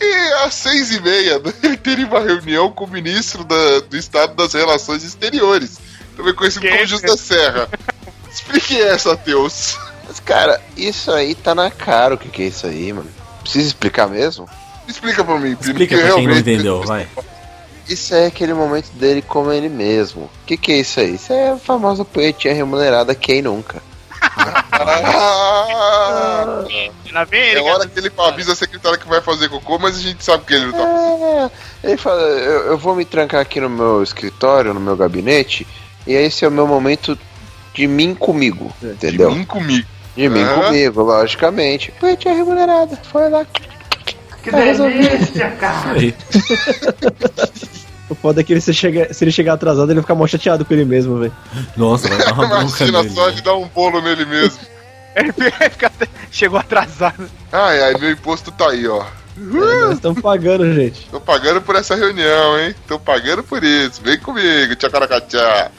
E às seis e meia, ele teria uma reunião com o ministro da- do Estado das Relações Exteriores, também conhecido Que como? José Serra. Explique essa, Deus. Mas, cara, isso aí tá na cara o que, que é isso aí, mano. Precisa explicar mesmo? Explica pra mim, Explica pra quem não entendeu, vai. Isso é aquele momento dele como ele mesmo. O que, que é isso aí? Isso é a famosa poetinha remunerada quem nunca. Ah, é hora que ele avisa a secretária que vai fazer cocô, mas a gente sabe que ele não tá fazendo. É, ele fala, eu, eu vou me trancar aqui no meu escritório, no meu gabinete, e esse é o meu momento de mim comigo, entendeu? De mim comigo. De mim comigo, logicamente. Poetinha remunerada, foi lá. Que delícia, cara. O foda é que ele, se, chega, se ele chegar atrasado, ele vai ficar mó chateado com ele mesmo, velho. Nossa, vai dar uma Imagina nele. só de dar um bolo nele mesmo. Ele fica Chegou atrasado. Ai, ai, meu imposto tá aí, ó. É, nós estamos pagando, gente. Tô pagando por essa reunião, hein? Tô pagando por isso. Vem comigo, tchacaracatchá.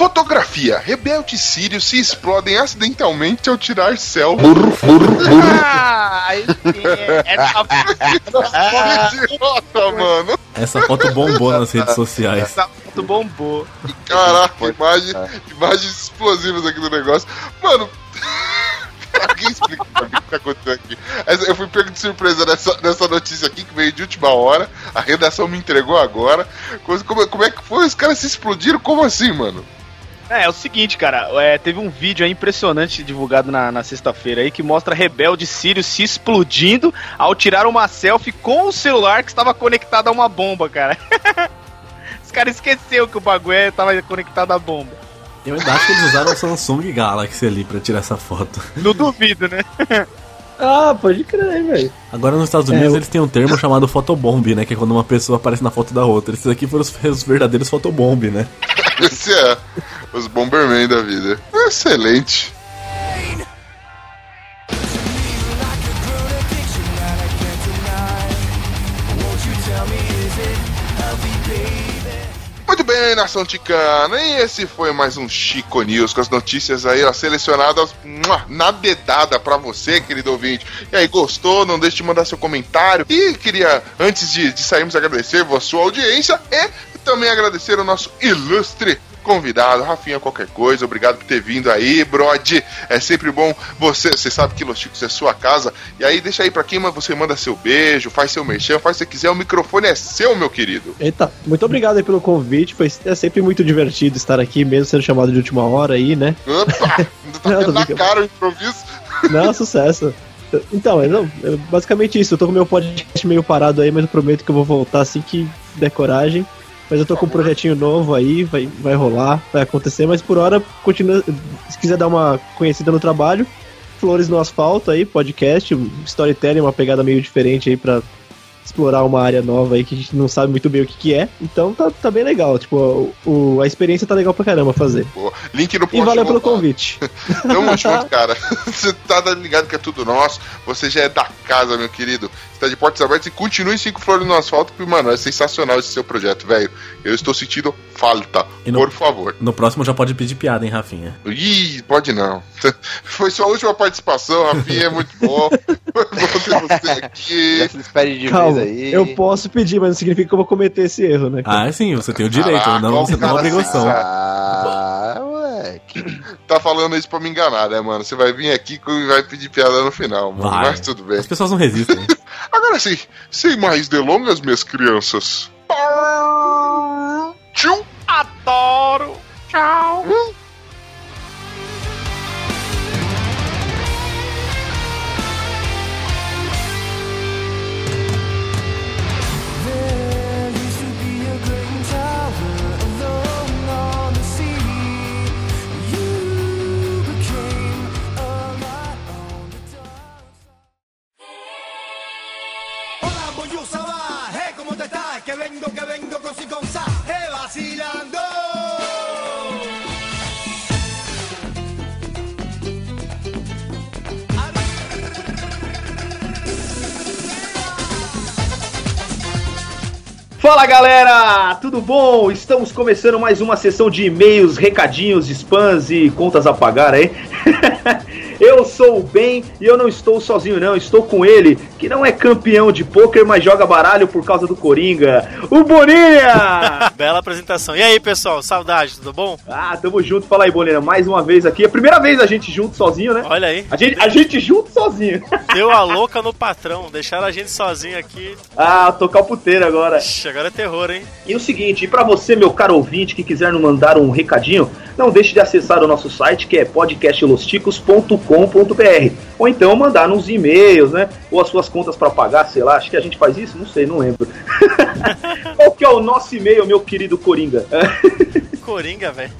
Fotografia. Rebelde e Sírio se explodem acidentalmente ao tirar. Ah, aí sim. Essa Que idiota, mano. Essa foto bombou nas redes sociais. essa foto bombou. Caraca, imagem, imagens explosivas aqui do negócio. Mano, alguém explica pra mim o que tá acontecendo aqui. Eu fui pego de surpresa nessa, nessa notícia aqui que veio de última hora. A redação me entregou agora. Coisa- Como, como é que foi? Os caras se explodiram? Como assim, mano? É, é o seguinte, cara, é, teve um vídeo aí impressionante divulgado na, na sexta-feira aí que mostra rebelde Sírio se explodindo ao tirar uma selfie com o celular que estava conectado a uma bomba, cara. Os caras esqueceu que o bagulho estava conectado à bomba. Eu ainda acho que eles usaram o Samsung Galaxy ali pra tirar essa foto. Não duvido, né? Ah, pode crer, velho. Agora nos Estados Unidos É, eu- eles têm um termo chamado photobomb, né? Que é quando uma pessoa aparece na foto da outra. Esses aqui foram os, os verdadeiros photobomb, né? Esse é os Bomberman da vida. Excelente. Muito bem, nação ticana. E esse foi mais um Chico News com as notícias aí, ó, selecionadas na dedada pra você, querido ouvinte. E aí, gostou? Não deixe de mandar seu comentário. E queria, antes de, de sairmos, agradecer a sua audiência e também agradecer o nosso ilustre convidado, Rafinha, qualquer coisa, obrigado por ter vindo aí, Brod. É sempre bom você, você sabe que Los Chicos é sua casa. E aí, deixa aí pra quem você manda seu beijo, faz seu merchan, faz se você quiser, o microfone é seu, meu querido. Eita, muito obrigado aí pelo convite. Foi é sempre muito divertido estar aqui, mesmo sendo chamado de última hora aí, né? Opa! Tá Não, na cara o improviso. Não, sucesso. Então, não, basicamente isso. Eu tô com meu podcast meio parado aí, mas eu prometo que eu vou voltar assim que der coragem. Mas eu tô com um projetinho novo aí, vai, vai rolar, vai acontecer, mas por hora, continua. Se quiser dar uma conhecida no trabalho, Flores no Asfalto aí, podcast, storytelling, uma pegada meio diferente aí pra explorar uma área nova aí que a gente não sabe muito bem o que, que é. Então tá, tá bem legal. Tipo, o, o- a experiência tá legal pra caramba fazer. Pô, link no E post. valeu pelo convite. Tamo junto, cara. Você tá ligado que é tudo nosso. Você já é da casa, meu querido. Tá de portas abertas e continue cinco flores no asfalto, porque, mano, é sensacional esse seu projeto, velho. Eu estou sentindo falta. E no- Por favor. No próximo já pode pedir piada, hein, Rafinha? Ih, pode não. Foi sua última participação, Rafinha, é muito bom. Foi bom ter você aqui. Já se despede de Calma, vez aí. eu posso pedir, mas não significa que eu vou cometer esse erro, né? Ah, sim, você tem o direito, Caraca, não, você não é cara, obrigação. Ah. Tá falando isso pra me enganar, né, mano? Você vai vir aqui e vai pedir piada no final, mano. Vai. Mas tudo bem. As pessoas não resistem. Agora sim, sem mais delongas, minhas crianças. Tchum! Adoro! Tchau! Fala galera, tudo bom? Estamos começando mais uma sessão de e-mails, recadinhos, spams e contas a pagar aí. eu sou o Ben e eu não estou sozinho não, estou com ele, que não é campeão de pôquer, mas joga baralho por causa do Coringa, o Boninha! Bela apresentação. E aí, pessoal, saudade, tudo bom? ah, tamo junto, fala aí Boninha, mais uma vez aqui, é a primeira vez a gente junto sozinho, né? Olha aí. A gente, a gente junto sozinho. Deu a louca no patrão, deixaram a gente sozinho aqui. ah, tocar o puteiro agora. Ixi, agora é terror, hein? E o seguinte, e para você, meu caro ouvinte, que quiser nos mandar um recadinho, não deixe de acessar o nosso site, que é podcastlosticos.com.br. Ou então mandar nos e-mails, né? Ou as suas contas para pagar, sei lá, acho que a gente faz isso? Não sei, não lembro. Qual que é o nosso e-mail, meu querido Coringa? Coringa, velho.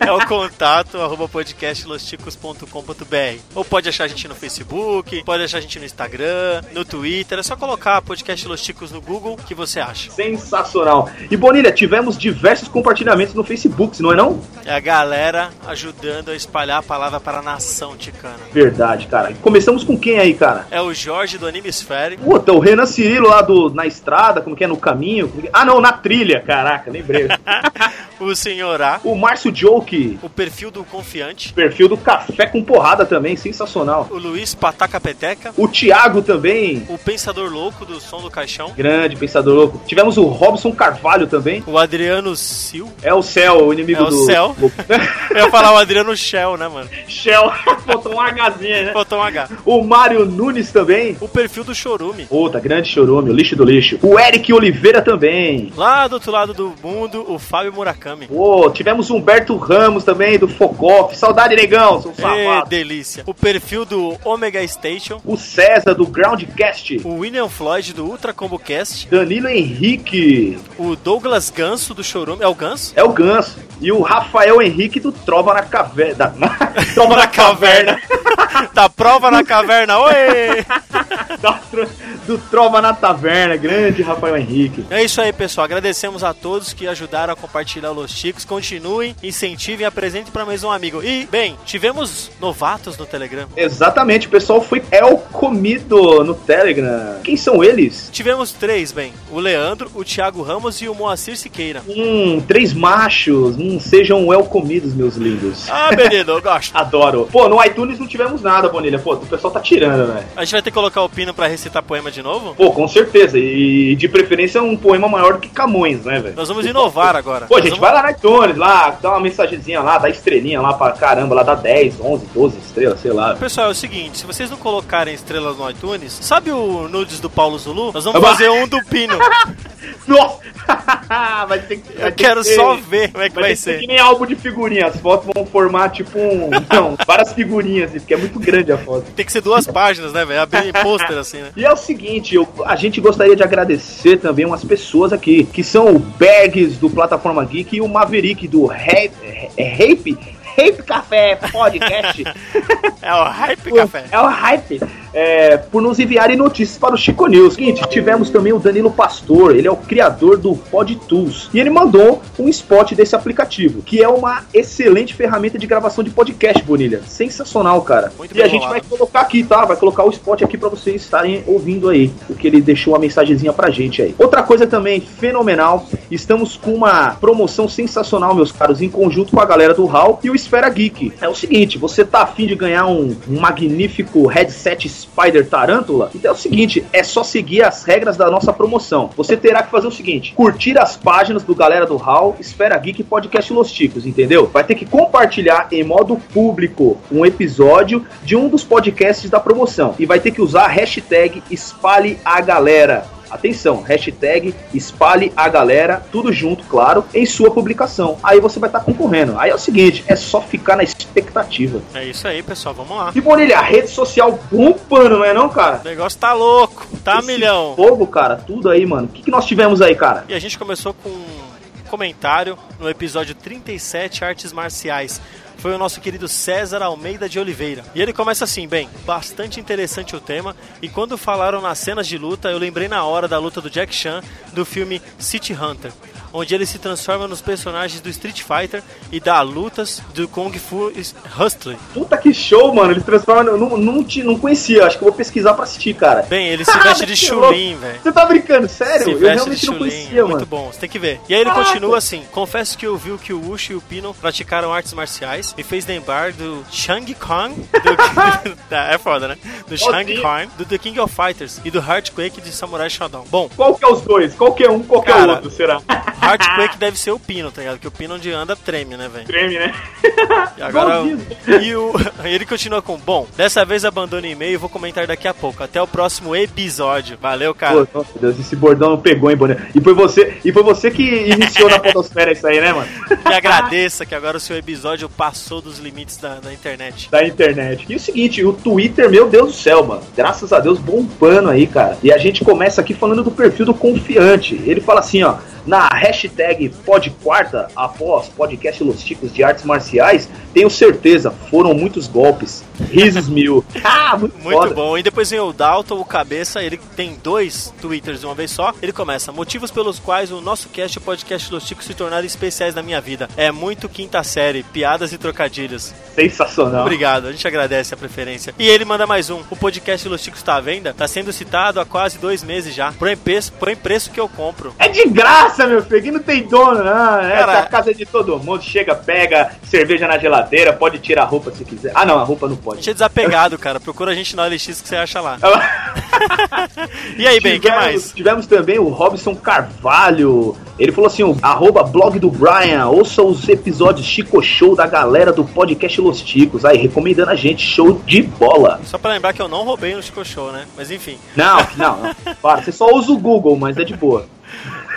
É o contato arroba podcastlosticos.com.br. Ou pode achar a gente no Facebook, pode achar a gente no Instagram, no Twitter. É só colocar podcast Los Ticos no Google que você acha. Sensacional. E Bonilha, tivemos diversos compartilhamentos no Facebook, não é não? É a galera ajudando a espalhar a palavra para a nação ticana. Verdade, cara. Começamos com quem aí, cara? É o Jorge do Animesfere. Puta, o Renan Cirilo lá do, na estrada, como que é, no caminho? que- Ah, não, na trilha, caraca, lembrei. o Senhor A. o Márcio Joke, O perfil do Confiante. perfil do Café com Porrada também, sensacional. O Luiz Pataca Peteca. O Thiago também, O Pensador Louco do Som do Caixão. grande pensador louco. Tivemos o Robson Carvalho também. O Adriano Sil. É o Céu, o inimigo É o do. Céu. Eu ia falar o Adriano Shell, né, mano? Shell, botou um Hzinho, né? Botou um H. O Mário Nunes também. O perfil do Chorume. Puta, grande chorume, o lixo do lixo. O Eric Oliveira também. Lá do outro lado do mundo, o Fábio Murakami. Pô, tivemos o Humberto Ramos também, do Focoff. Saudade, negão, seu Ê, safado. delícia. O perfil do Omega Station. O César, do Groundcast. O William Floyd do Ultra Combo Cast. Danilo Henrique. O Douglas Ganso do Chorume. É o Ganso? É o Ganso. E o Rafael Henrique do Trova na Caverna. Trova na Caverna. Da prova na caverna. Oi! Tro- do Trova na Taverna. Grande Rafael Henrique. É isso aí, pessoal. Agradecemos a todos que ajudaram a compartilhar o Los Chicos. Continuem, incentivem e apresentem para mais um amigo. E, bem, tivemos novatos no Telegram. Exatamente, o pessoal foi El Comido no Telegram. Quem são eles? Tivemos três, bem. O Leandro, o Thiago Ramos e o Moacir Siqueira. Hum, três machos. Hum, sejam El Comidos, meus lindos. Ah, menino, eu gosto. Adoro. Pô, no iTunes não tivemos nada, Bonilha. Pô, o pessoal tá tirando, né? A gente vai ter que colocar o Pino pra recitar poema de novo? Pô, com certeza. E de preferência um poema maior do que Camões, né, velho? Nós vamos inovar agora. Pô, Nós gente, vamos- vai lá no iTunes, lá, dá uma mensagenzinha lá, dá estrelinha lá pra caramba, lá dá 10, 11, 12 estrelas, sei lá. Pessoal, é o seguinte, se vocês não colocarem estrelas no iTunes, sabe o nudes do Paulo Zulu? Nós vamos Bah. fazer um do Pino. Nossa! vai ter que. vai Eu ter quero que só ver como é que vai, que ser. que nem álbum de figurinha. As fotos vão formar tipo um. Não, várias figurinhas, assim, porque é muito grande a foto. Tem que ser duas páginas, né, velho? Abrir pôster assim, né? E é o seguinte, eu- a gente gostaria de agradecer também umas pessoas aqui, que são o Bergs do Plataforma Geek e o Maverick do é Rape, Rape Café Podcast. É o Hype Café. É o Hype. É, por nos enviarem notícias para o Chico News. Seguinte, tivemos também o Danilo Pastor, ele é o criador do PodTools. E ele mandou um spot desse aplicativo, que é uma excelente ferramenta de gravação de podcast, Bonilha. Sensacional, cara. Muito e a gente bolado. vai colocar aqui, tá? Vai colocar o spot aqui para vocês estarem ouvindo aí, o que ele deixou uma mensagenzinha pra gente aí. Outra coisa também fenomenal, estamos com uma promoção sensacional, meus caros, em conjunto com a galera do HAL e o Esfera Geek. É o seguinte, você tá afim de ganhar um, um magnífico headset Spider Tarantula? Então é o seguinte, é só seguir as regras da nossa promoção. Você terá que fazer o seguinte, curtir as páginas do galera do HAL, Esfera Geek Podcast Los Ticos, entendeu? Vai ter que compartilhar em modo público um episódio de um dos podcasts da promoção e vai ter que usar a hashtag espalhe a galera. Atenção, hashtag espalhe a galera, tudo junto, claro, em sua publicação. Aí você vai estar concorrendo. Aí é o seguinte, é só ficar na expectativa. É isso aí, pessoal, vamos lá. E Bonilha, a rede social bombando, não é não, cara? O negócio tá louco, tá Esse milhão. Fogo, cara, tudo aí, mano. O que, que nós tivemos aí, cara? E a gente começou com comentário no episódio 37, Artes Marciais. Foi o nosso querido César Almeida de Oliveira. E ele começa assim, bem, bastante interessante o tema. E quando falaram nas cenas de luta, eu lembrei na hora da luta do Jack Chan do filme City Hunter. Onde ele se transforma nos personagens do Street Fighter e dá lutas do Kung Fu Hustler. Puta que show, mano. Ele transforma. Eu não, não, não conhecia, acho que eu vou pesquisar pra assistir, cara. Bem, ele se veste de Chulin, velho. Você tá brincando, sério? Se Eu realmente de não conhecia, é mano. muito bom, você tem que ver. E aí ele Caraca. continua assim: confesso que eu vi que o Uchi e o Pino praticaram artes marciais, me fez lembrar do Shang Kong, do, Tá, é foda, né? Do Shang. Kong, do The King of Fighters e do Heartquake de Samurai Shodown. Bom, Qual que é os dois? Qual que é um, qual que é o outro, será? Heartquake deve ser o Pino, tá ligado? Que o Pino onde anda treme, né, velho? Treme, né? E agora. E o, ele continua com: Bom, dessa vez abandono o e-mail e vou comentar daqui a pouco. Até o próximo episódio. Valeu, cara. Pô, nossa Deus, esse bordão não pegou, hein, Boné? E foi você, e foi você que iniciou na fotosfera isso aí, né, mano? E agradeça que agora o seu episódio passou dos limites da, da internet. Da internet. E o seguinte, o Twitter, meu Deus do céu, mano. Graças a Deus, bombando aí, cara. E a gente começa aqui falando do perfil do confiante. Ele fala assim, ó. Na hashtag podquarta, após podcast Los Ticos de Artes Marciais, tenho certeza, foram muitos golpes. Risos mil. Ah, muito, Muito bom. E depois vem o Dalton, o Cabeça, ele tem dois twitters de uma vez só. Ele começa: Motivos pelos quais o nosso cast e o podcast Los Ticos se tornaram especiais na minha vida. É muito quinta série, piadas e trocadilhos. Sensacional. Obrigado, a gente agradece a preferência. E ele manda mais um. O podcast Los Ticos está à venda? Está sendo citado há quase dois meses já. Põe preço, põe preço que eu compro. É de graça, meu filho. Aqui não tem dono, não. Essa Cara- é a casa de todo mundo. Chega, pega cerveja na geladeira, pode tirar a roupa se quiser. Ah, não, a roupa não pode. é desapegado, cara. Procura a gente na OLX que você acha lá. E aí, bem, o que mais? Tivemos também o Robson Carvalho. Ele falou assim: o arroba blog do Brian, ouça os episódios Chico Show da galera do podcast Los Ticos. Aí, recomendando a gente, show de bola. Só pra lembrar que eu não roubei no Chico Show, né? Mas enfim. Não, não, não. Para, você só usa o Google, mas é de boa.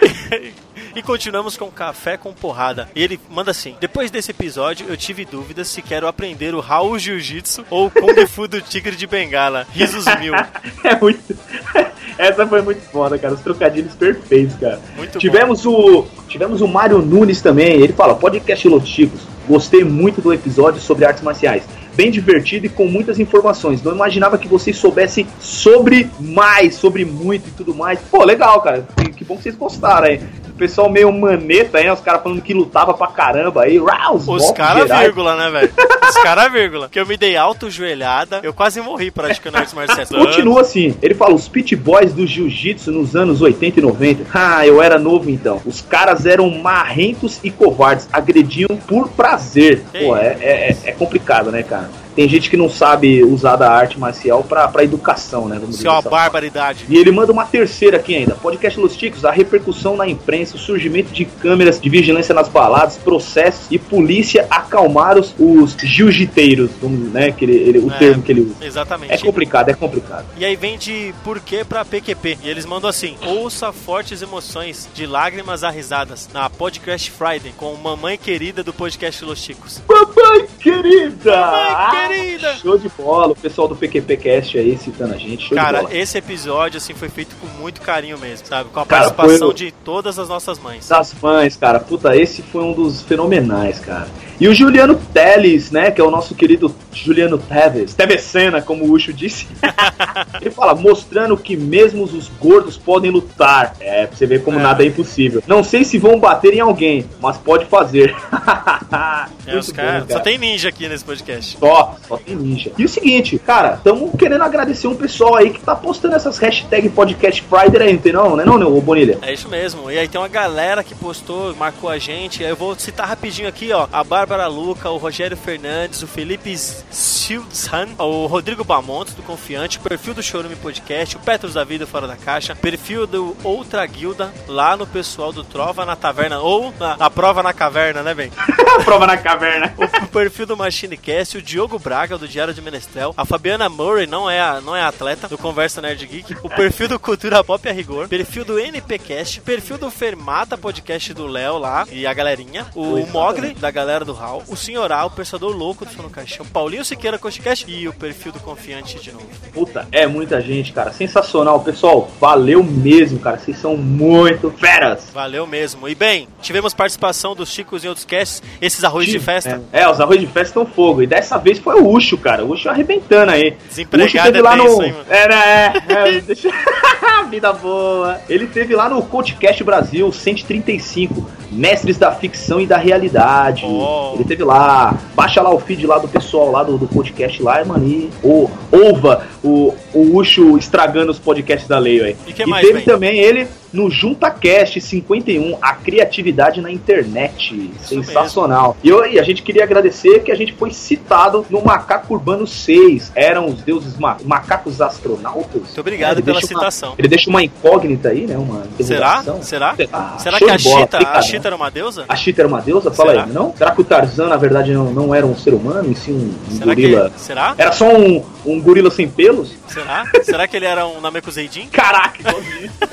E continuamos com Café com Porrada. E ele manda assim: Depois desse episódio, eu tive dúvidas se quero aprender o Raul Jiu-Jitsu ou o Kung Fu do Tigre de Bengala. Risos mil. É muito. Essa foi muito foda, cara. Os trocadilhos perfeitos, cara. Muito tivemos o Tivemos o Mário Nunes também. Ele fala: podcast Los Chicos. Gostei muito do episódio sobre artes marciais. Bem divertido e com muitas informações. Não imaginava que vocês soubessem sobre mais, sobre muito e tudo mais. Pô, legal, cara. Que, que bom que vocês gostaram aí. O pessoal meio maneta aí? Os caras falando que lutava pra caramba aí. Rau, Os caras, vírgula, né, velho? Os caras, vírgula. Que eu me dei auto-joelhada. Eu quase morri praticando artes marciais. Continua assim, ele fala, os pit boys do jiu-jitsu nos anos 80 e 90. Ah, eu era novo então. Os caras eram marrentos e covardes, agrediam por prazer. Pô, é, é, é- é complicado, né, cara? Tem gente que não sabe usar da arte marcial pra, pra educação, né? Vamos Isso é uma barbaridade. e ele manda uma terceira aqui ainda. Podcast Los Ticos, a repercussão na imprensa, o surgimento de câmeras de vigilância nas baladas, processos e polícia acalmaram os, os jiu-jiteiros, né? Que ele, ele- o É, termo que ele usa. Exatamente. É complicado, é complicado. E aí vem de porquê pra PQP. E eles mandam assim: ouça fortes emoções, de lágrimas a risadas, na Podcast Friday, com mamãe querida do podcast Los Chicos. Mamãe querida! Mamãe querida! Show de bola, o pessoal do PQP Cast aí citando a gente, Cara, esse episódio assim foi feito com muito carinho mesmo, sabe? Com a Cara, participação foi- de todas as nossas mães. Das mães, cara, puta, esse foi um dos fenomenais, cara. E o Juliano Teles, né, que é o nosso querido Juliano Teves, Tevesena, como o Ucho disse. Ele fala, mostrando que mesmo os gordos podem lutar. É, pra você ver como nada é impossível. Não sei se vão bater em alguém, mas pode fazer. É, os cara, bom, Só tem ninja aqui nesse podcast. Só, só tem ninja. E o seguinte, cara, estamos querendo agradecer um pessoal aí que tá postando essas hashtag podcast Friday aí, entendeu? Não é não, não, ô Bonilha? É isso mesmo. E aí tem uma galera que postou, marcou a gente. Eu vou citar rapidinho aqui, ó. A Bárbara Luca, o Rogério Fernandes, o Felipe Silsan, o Rodrigo Bamontes, do Confiante, o perfil do Chorume Podcast, o Petros da Vida Fora da Caixa, perfil do Outra Guilda, lá no pessoal do Trova na Taverna, ou na, na Prova na Caverna, né, bem? Prova na caverna. O perfil do MachineCast, o Diogo Braga, do Diário de Menestrel, a Fabiana Murray, não é, a, não é atleta, do Conversa Nerd Geek, o perfil do Cultura Pop a Rigor, perfil do NPcast, perfil do Fermata Podcast do Léo lá, e a galerinha, o Mogli, da galera do Hall, o Senhoral, o Pensador Louco do Som no Caixão, Paulinho Siqueira Coachcast e o perfil do Confiante de novo. Puta, é muita gente, cara. Sensacional. Pessoal, valeu mesmo, cara. Vocês são muito feras. Valeu mesmo. E bem, tivemos participação dos Chicos em outros casts, esses arroz de festa. É, é, os arroz de festa estão fogo. E dessa vez foi o Ucho, cara. O Ucho arrebentando aí. Desempregado teve é lá no. hein, mano? Era, é, é, deixa... Vida boa. Ele teve lá no Coachcast Brasil 135, Mestres da Ficção e da Realidade. Oh. Ele teve lá. Baixa lá o feed lá do pessoal lá do, do podcast lá, mano. E ou, ouva o, o Ucho estragando os podcasts da lei, velho. E que e mais, teve Ben? também ele no JuntaCast 51, a criatividade na internet. Sensacional. E, eu- e a gente queria agradecer que a gente foi citado no Macaco Urbano 6. Eram os deuses ma- macacos astronautas? Muito obrigado Ele pela deixa uma- citação. ele deixa uma incógnita aí, né? Uma Será? interrogação. Será? Ah, Será que a Chita, a picarão. Chita era uma deusa? A Chita era uma deusa? Fala Será? aí, não? Será que o Tarzan, na verdade, não, não era um ser humano, e sim um, um Será gorila? que. Será? Era só um, um gorila sem pelos? Será? Será que ele era um Namekuseidin? Caraca.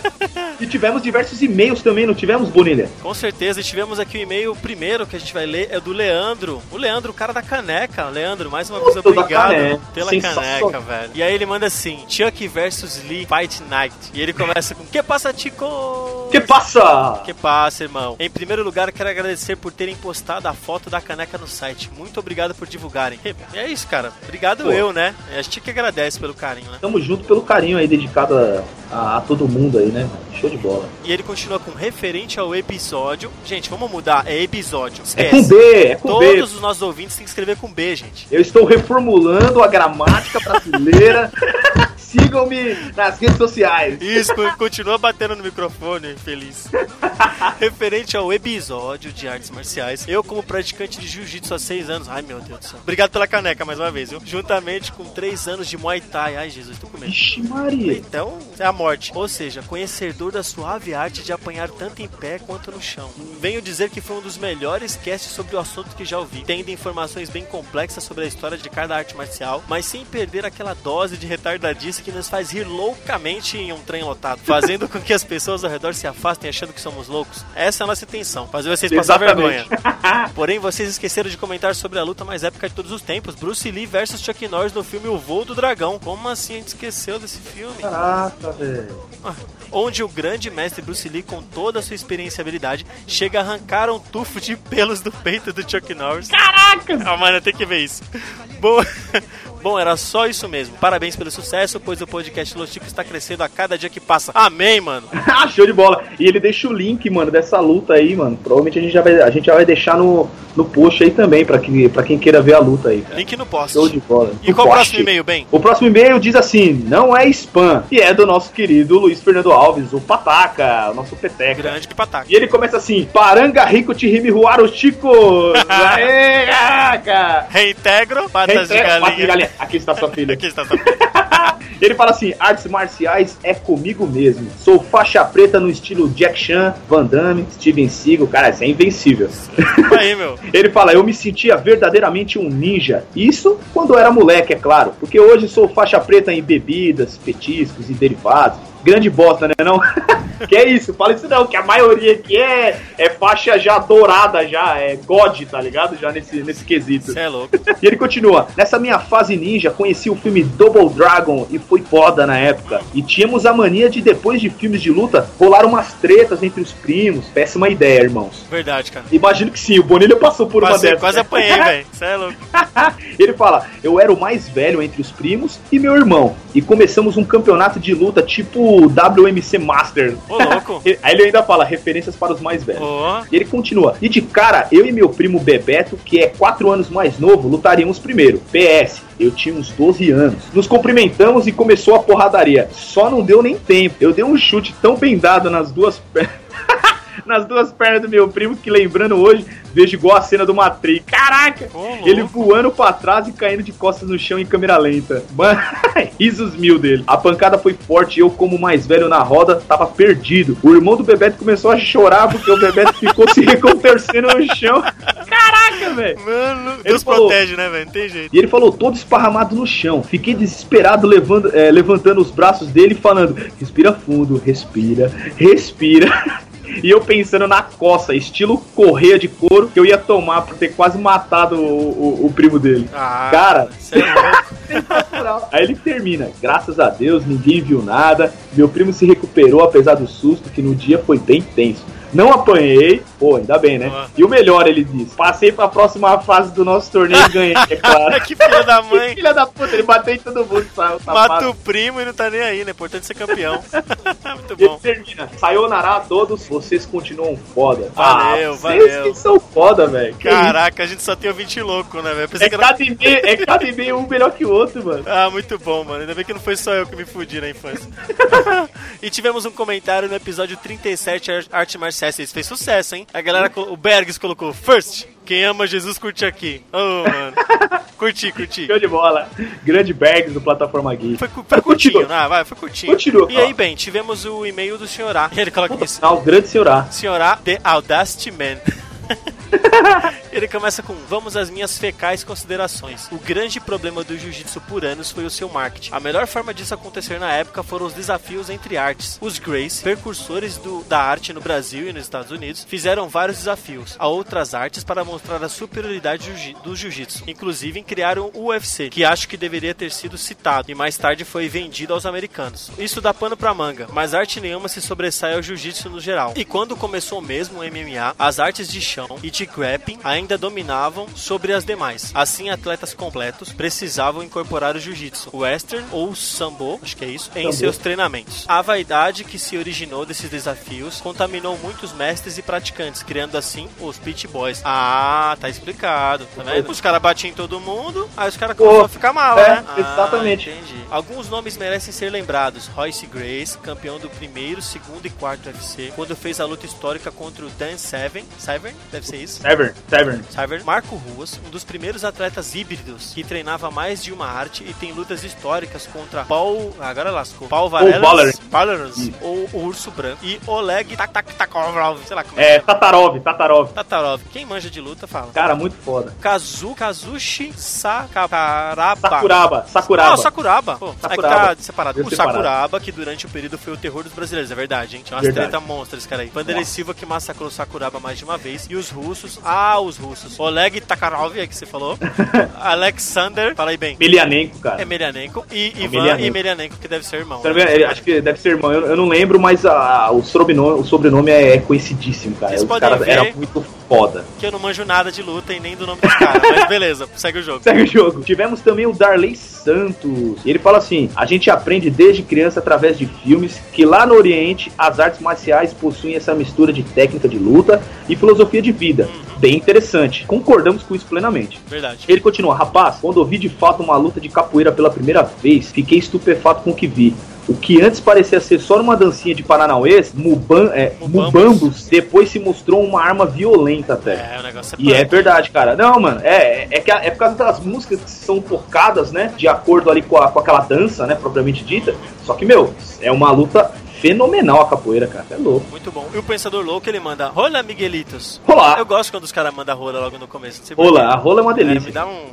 E tivemos diversos e-mails também, não tivemos, Bonilha? Com certeza, e tivemos aqui o e-mail, primeiro que a gente vai ler é do Leandro. O Leandro, o cara da caneca. Leandro, mais uma vez, obrigado caneca. pela caneca, velho. E aí ele manda assim: Chuck versus Lee Fight Night. E ele começa com: Que passa, Chico? Que passa? Que passa, irmão. Em primeiro lugar, quero agradecer por terem postado a foto da caneca no site. Muito obrigado por divulgarem. E é isso, cara. Obrigado Pô. eu, né? A gente que agradece pelo carinho, né? Tamo junto pelo carinho aí, dedicado a, a- a todo mundo aí, né? Show de bola. E ele continua com referente ao episódio. Gente, vamos mudar. É episódio. É Esquece. com B, é com Todos B. os nossos ouvintes têm que escrever com B, gente. Eu estou reformulando a gramática brasileira. Sigam-me nas redes sociais. Isso, co- continua batendo no microfone, feliz. Referente ao episódio de artes marciais, eu, como praticante de jiu-jitsu há seis anos. Ai, meu Deus do céu. Obrigado pela caneca mais uma vez, viu? Juntamente com três anos de Muay Thai. Ai, Jesus, tô com medo. Ixi, Maria. Então, é a morte. Ou seja, conhecedor da suave arte de apanhar tanto em pé quanto no chão. Venho dizer que foi um dos melhores casts sobre o assunto que já ouvi, tendo informações bem complexas sobre a história de cada arte marcial, mas sem perder aquela dose de retardadice que nos faz rir loucamente em um trem lotado, fazendo com que as pessoas ao redor se afastem achando que somos loucos. Essa é a nossa intenção, fazer vocês passar Exatamente. vergonha. Porém, vocês esqueceram de comentar sobre a luta mais épica de todos os tempos, Bruce Lee versus Chuck Norris no filme O Voo do Dragão. Como assim a gente esqueceu desse filme? Caraca, velho. onde o grande mestre Bruce Lee, com toda a sua experiência e habilidade, chega a arrancar um tufo de pelos do peito do Chuck Norris. Caraca! Ah, mano, tem que ver isso. Bom, bom, era só isso mesmo. Parabéns pelo sucesso, pois o podcast Los Chicos está crescendo a cada dia que passa. Amém, mano. Ah, Show de bola. E ele deixa o link, mano, dessa luta aí, mano. Provavelmente a gente já vai, a gente já vai deixar no, no post aí também, pra, que, pra quem queira ver a luta aí, cara. Link no post. Show de bola. E No qual o post. próximo e-mail, bem? O próximo e-mail diz assim: não é spam, e é do nosso querido Luiz Fernando Alves, o Pataca, o nosso peteca. Grande que pataca. E ele começa assim: Paranga Rico Tirimi Ruaro Chico! Aê, caraca! Reintegro, patas de Reintegra- galinha. patas de galinha. Aqui está sua filha. Aqui está sua filha. Ele fala assim: artes marciais é comigo mesmo. Sou faixa preta no estilo Jack Chan, Van Damme, Steven Seagal. Cara, isso é invencível. Aí, meu. Ele fala: eu me sentia verdadeiramente um ninja. Isso quando eu era moleque, é claro. Porque hoje sou faixa preta em bebidas, petiscos e derivados. Grande bosta, né? Não? que é isso? Fala isso não, que a maioria aqui é, é faixa já dourada, já, é God, tá ligado? Já nesse, nesse quesito. Você é louco. E ele continua: Nessa minha fase ninja, conheci o filme Double Dragon e foi foda na época. E tínhamos a mania de, depois de filmes de luta, rolar umas tretas entre os primos. Péssima ideia, irmãos. Verdade, cara. Imagino que sim, o Bonilha passou por uma Quase, dessas. quase apanhei, velho. Você é louco. Ele fala: Eu era o mais velho entre os primos e meu irmão. E começamos um campeonato de luta tipo WMC Master. Ô, louco. Aí ele ainda fala referências para os mais velhos. Ó. E ele continua. E de cara, eu e meu primo Bebeto, que é 4 anos mais novo, lutaríamos primeiro. PS, eu tinha uns 12 anos. Nos cumprimentamos e começou a porradaria. Só não deu nem tempo. Eu dei um chute tão bem dado nas duas pernas. Nas duas pernas do meu primo, que lembrando hoje, vejo igual a cena do Matrix. Caraca! louco. Ele voando pra trás e caindo de costas no chão em câmera lenta. Mano, risos mil dele. A pancada foi forte e eu, como mais velho na roda, tava perdido. O irmão do Bebeto começou a chorar porque o Bebeto ficou se recontorcendo no chão. Caraca, velho! Mano, Deus falou- protege, né, velho? Não tem jeito. E ele falou todo esparramado no chão. Fiquei desesperado levando, eh, levantando os braços dele e falando: respira fundo, respira, respira. E eu pensando na coça, estilo correia de couro, que eu ia tomar por ter quase matado o, o- o primo dele. Ah, Cara, você é sensacional. Aí ele termina. Graças a Deus, ninguém viu nada. Meu primo se recuperou, apesar do susto, que no dia foi bem tenso. Não apanhei, pô, ainda bem, né? Boa. E o melhor, ele diz: passei pra próxima fase do nosso torneio e ganhei, é claro. que filho da mãe. Filha da puta, ele bateu em todo mundo, sa- safado. Mata o primo e não tá nem aí, né? Importante ser campeão. Muito Ele bom. termina. Sayonara a todos, vocês continuam foda. Valeu, ah, valeu. Vocês que são foda, velho. Que Caraca, a gente só tem ouvinte louco, né, velho? É que era. cada e-mail, é cada e-mail um melhor que o outro, mano. Ah, muito bom, mano. Ainda bem que não foi só eu que me fudi na infância. e tivemos um comentário no episódio 37, Ar- Arte Marciais. Isso fez sucesso, hein? A galera, o Bergs colocou, First, quem ama Jesus curte aqui. Oh, mano. Curti, curti. Show de bola. Grande Bergs do Plataforma Geek. Foi, foi curtinho, ah, vai, foi curtinho. Continua, E aí, bem, tivemos o e-mail do Sr. A. Ele coloca aqui, Ah, o grande senhorá. Sr. A, The Audacity Man. Ele começa com Vamos às minhas fecais considerações. O grande problema do jiu-jitsu por anos foi o seu marketing. A melhor forma disso acontecer na época foram os desafios entre artes. Os Grays, precursores do- da arte no Brasil e nos Estados Unidos, fizeram vários desafios a outras artes para mostrar a superioridade do jiu-jitsu. Inclusive criaram o UFC, que acho que deveria ter sido citado e mais tarde foi vendido aos americanos. Isso dá pano pra manga, mas arte nenhuma se sobressai ao jiu-jitsu no geral. E quando começou mesmo o MMA, as artes de chão e de grappling ainda dominavam sobre as demais. Assim, atletas completos precisavam incorporar o jiu-jitsu, o western ou o sambo, acho que é isso, em seus treinamentos. A vaidade que se originou desses desafios contaminou muitos mestres e praticantes, criando assim os pit boys. Ah, tá explicado, tá vendo? Os caras batiam em todo mundo, aí os caras Pô, começaram a ficar mal, é, né? exatamente. Ah, entendi. Alguns nomes merecem ser lembrados. Royce Grace, campeão do primeiro, segundo e quarto UFC, quando fez a luta histórica contra o Dan Severn. Severn? Deve ser isso. Severn, Severn. Severn. Marco Ruas, um dos primeiros atletas híbridos que treinava mais de uma arte e tem lutas históricas contra Paul. Agora lascou. Paul. Valeras. Valeras ou o Urso Branco. E Oleg Tak Tak Takov. Sei lá como É, é. Tatarov, Tatarov. Tatarov. Quem manja de luta, fala. Cara, muito foda. Kazu, Kazushi Sakuraba. Sakuraba, Sakuraba. Ah, o Sakuraba. Pô, Sakuraba. É que tá separado. O separado. Sakuraba, que durante o período foi o terror dos brasileiros, é verdade, hein? Tinha umas Verdade. treta monstras, cara aí. Vanderlei Silva, que massacrou o Sakuraba mais de uma vez. E os russos. Ah, os russos. Oleg Takarov, é que você falou. Alexander, fala aí bem. Melianenko, cara. É Melianenko. E É Ivan Melianenko. e Melianenko, que deve ser irmão. Né? acho que deve ser irmão, eu, eu não lembro, mas a- o, sobrenome, o sobrenome é conhecidíssimo, cara. Vocês Os podem caras ver- eram muito foda. Que eu não manjo nada de luta e nem do nome dos caras. Mas beleza, segue o jogo. Segue o jogo. Tivemos também o Darley Santos. E ele fala assim: a gente aprende desde criança através de filmes que lá no Oriente as artes marciais possuem essa mistura de técnica de luta e filosofia de vida. Bem interessante. Concordamos com isso plenamente. Verdade. Ele continua, rapaz, quando ouvi de fato uma luta de capoeira pela primeira vez, fiquei estupefato com o que vi. O que antes parecia ser só uma dancinha de Paranauês, Muban, é, Mubambos. Depois se mostrou uma arma violenta até. É, o negócio é E é verdade, cara. Não, mano, é, é, que é por causa das músicas que são tocadas, né? De acordo ali com, a- com aquela dança, né? Propriamente dita. Só que, meu, é uma luta fenomenal a capoeira, cara. É louco. Muito bom. E o Pensador Louco, ele manda Rola, Miguelitos. Rola. Eu gosto quando os caras mandam rola logo no começo. Rola, a rola é uma É, delícia. me dá um.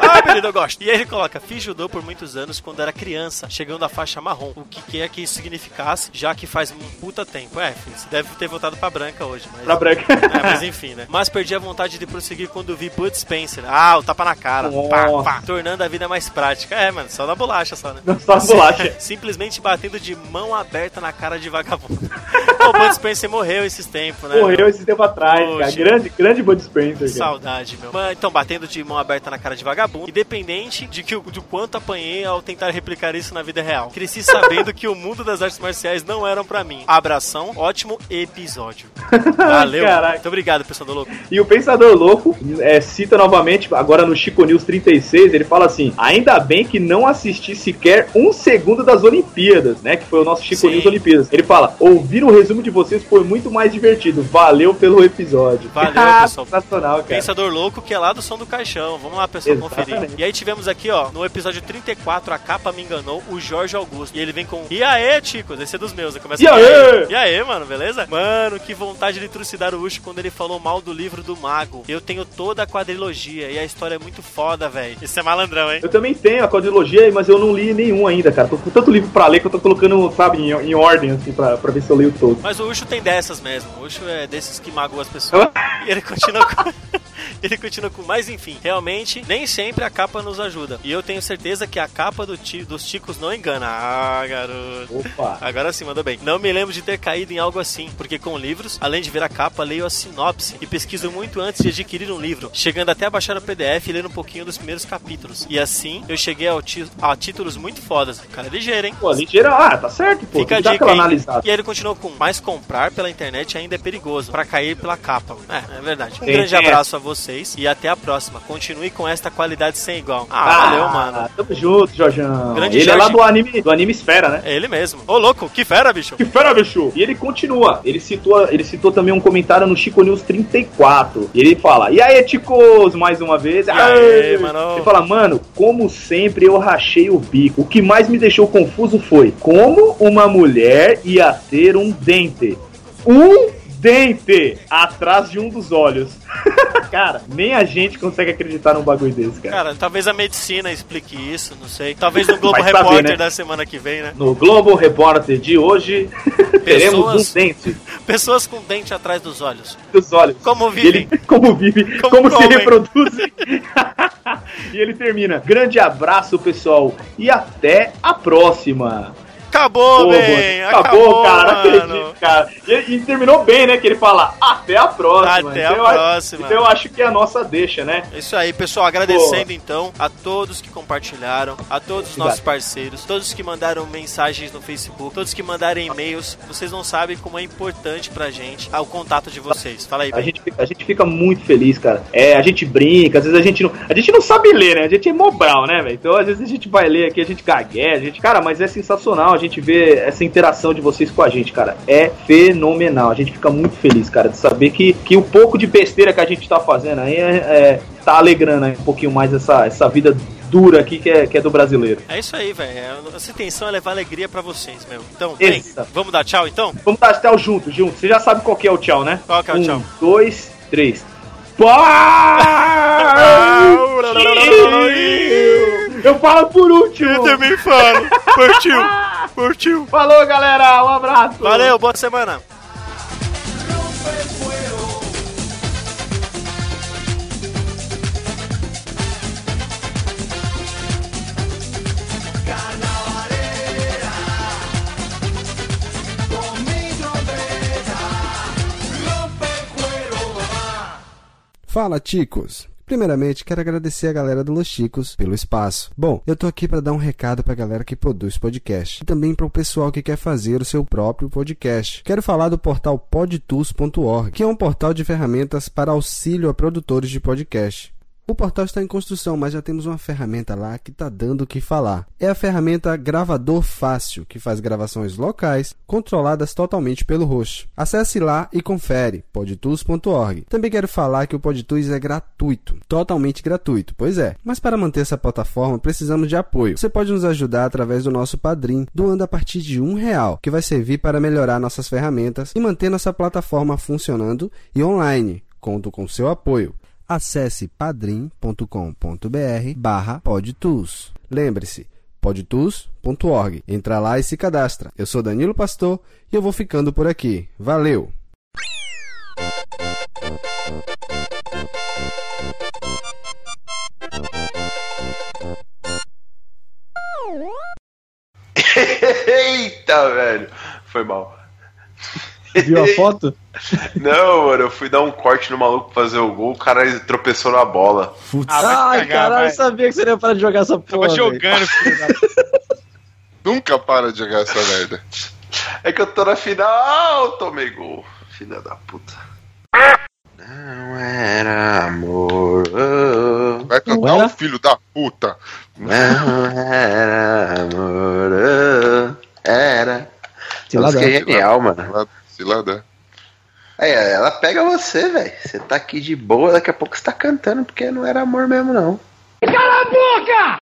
Ah, apelido, eu gosto. E aí ele coloca: Fiz judô por muitos anos quando era criança, chegando à faixa marrom. O que quer que isso significasse, já que faz um puta tempo. É, filho, você deve ter voltado pra branca hoje. Mas... Pra branca. É, mas enfim, né? Mas perdi a vontade de prosseguir quando vi Bud Spencer. Ah, o tapa na cara. Pá, Nossa. pá, tornando a vida mais prática. É, mano, só na bolacha, só, né? Só na bolacha. Simplesmente batendo de mão aberta na cara de vagabundo. o Bud Spencer morreu esses tempos, né? Morreu esse tempo atrás, cara. Poxa. Grande, grande Bud Spencer, cara. Saudade, meu. Mas, então, batendo de mão aberta na cara de vagabundo, independente de que, do quanto apanhei ao tentar replicar isso na vida real. Cresci sabendo que o mundo das artes marciais não eram pra mim. Abração, ótimo episódio. Valeu. Caraca. Muito obrigado, pessoal do louco. E o Pensador Louco é, cita novamente, agora no Chico News 36, ele fala assim: ainda bem que não assisti sequer um segundo das Olimpíadas, né? Que foi o nosso Chico Sim. News Olimpíadas. Ele fala: ouvir o resumo de vocês foi muito mais divertido. Valeu pelo episódio. Valeu, pessoal. Sensacional, cara. Pensador Louco, que é lá do som do caixão. Vamos lá, pessoal, Exatamente. conferir. E aí tivemos aqui, ó, no episódio 34, a capa me enganou, o Jorge Augusto. E ele vem com, e aê, Ticos, esse é dos meus. Aí começa E com, aê? E aí, mano, beleza? Mano, que vontade de trucidar o Ucho quando ele falou mal do livro do Mago. Eu tenho toda a quadrilogia e a história é muito foda, velho. Isso é malandrão, hein? Eu também tenho a quadrilogia, mas eu não li nenhum ainda, cara. Tô com tanto livro pra ler que eu tô colocando, sabe, em, em ordem, assim, pra, pra ver se eu leio todos. Mas o Ucho tem dessas mesmo. O Ucho é desses que magoam as pessoas. e ele continua com. Ele continua com, mas enfim, realmente, nem sempre a capa nos ajuda. E eu tenho certeza que a capa do ti, dos Ticos não engana. Ah, garoto. Opa. Agora sim, mandou bem. Não me lembro de ter caído em algo assim, porque com livros, além de ver a capa, leio a sinopse e pesquiso muito antes de adquirir um livro, chegando até a baixar o PDF e ler um pouquinho dos primeiros capítulos. E assim, eu cheguei ao ti- a títulos muito fodas. Cara é ligeiro, hein? Pô, ligeira, ah, tá certo, pô. Fica a dica analisada. E aí ele continuou com, mas comprar pela internet ainda é perigoso, pra cair pela capa. É, é verdade. Um grande tem abraço a vocês e até a próxima. Continue com esta qualidade sem igual. Ah, valeu, mano. Tamo junto, Jorjão. Grande ele é lá Jorge. do anime, do anime Esfera, né? É ele mesmo. Ô, louco, que fera, bicho. Que fera, bicho! E ele continua. Ele citou, ele citou também um comentário no Chico News 34. E ele fala: E aí, Ticos, mais uma vez. E aí, mano? Ele fala, mano, como sempre eu rachei o bico. O que mais me deixou confuso foi como uma mulher ia ter um dente. Um dente atrás de um dos olhos. cara, nem a gente consegue acreditar num bagulho desse, cara. Cara, talvez a medicina explique isso, não sei. Talvez no Globo Vai saber, Repórter né? da semana que vem, né? No Globo Repórter de hoje, teremos um dente Pessoas com dente atrás dos olhos. dos olhos. Como vivem? ele, como vive, Como como, se reproduzem. e ele termina. Grande abraço, pessoal, e até a próxima. Acabou, Pô, bem. mano, acabou, cara, acredito, cara. E, e terminou bem, né? Que ele fala até a próxima. Até a eu acho- próxima. então eu acho que é a nossa deixa, né? Isso aí, pessoal. Agradecendo então a todos que compartilharam, a todos os nossos parceiros, todos que mandaram mensagens no Facebook, todos que mandaram e-mails. Vocês não sabem como é importante pra gente o contato de vocês. Fala aí, A gente, a gente fica muito feliz, cara. É, a gente brinca, às vezes a gente não. A gente não sabe ler, né? A gente é mobral, né, velho? Então, às vezes a gente vai ler aqui, a gente gagueja, a gente. Cara, mas é sensacional a gente ver essa interação de vocês com a gente, cara. É fenomenal. A gente fica muito feliz, cara, de saber que, que o pouco de besteira que a gente tá fazendo aí é, é- tá alegrando aí um pouquinho mais essa, essa vida dura aqui que é, que é do brasileiro. É isso aí, velho. É, Essa intenção é levar alegria pra vocês, meu. Então, Exato. vamos dar tchau então? Vamos dar tchau junto, junto. Você já sabe qual que é o tchau, né? Qual que é o um, tchau? dois, três. Partiu! Eu falo por último. Eu também falo. Partiu. Partiu. Falou, galera. Um abraço. Valeu, boa semana. Fala, Ticos! Primeiramente, quero agradecer a galera do Los Chicos pelo espaço. Bom, eu tô aqui para dar um recado pra galera que produz podcast e também para o pessoal que quer fazer o seu próprio podcast. Quero falar do portal podtus.org, que é um portal de ferramentas para auxílio a produtores de podcast. O portal está em construção, mas já temos uma ferramenta lá que está dando o que falar. É a ferramenta Gravador Fácil, que faz gravações locais, controladas totalmente pelo host. Acesse lá e confere, podtus.org. Também quero falar que o Podtus é gratuito, totalmente gratuito, pois é. Mas para manter essa plataforma precisamos de apoio. Você pode nos ajudar através do nosso Padrim, doando a partir de um real, que vai servir para melhorar nossas ferramentas e manter nossa plataforma funcionando e online. Conto com seu apoio acesse padrim.com.br barra podtus. Lembre-se, podtus.org. Entra lá e se cadastra. Eu sou Danilo Pastor e eu vou ficando por aqui. Valeu! Eita, velho. Foi mal. Viu a foto? Não, mano, eu fui dar um corte no maluco pra fazer o gol, o cara tropeçou na bola. Putz. Ah, Ai, cagar, caralho, vai. eu sabia que você ia parar de jogar essa porra. Tava jogando, filho da... Nunca para de jogar essa merda. É que eu tô na final, tomei gol. Filha da puta. Não era amor. oh, Vai cantar era? o filho da puta. Não era amor. oh, Era. Sei lá, é genial, mano. Se lá dá. É, ela pega você, velho. Você tá aqui de boa, daqui a pouco você tá cantando, porque não era amor mesmo, não. Cala a boca!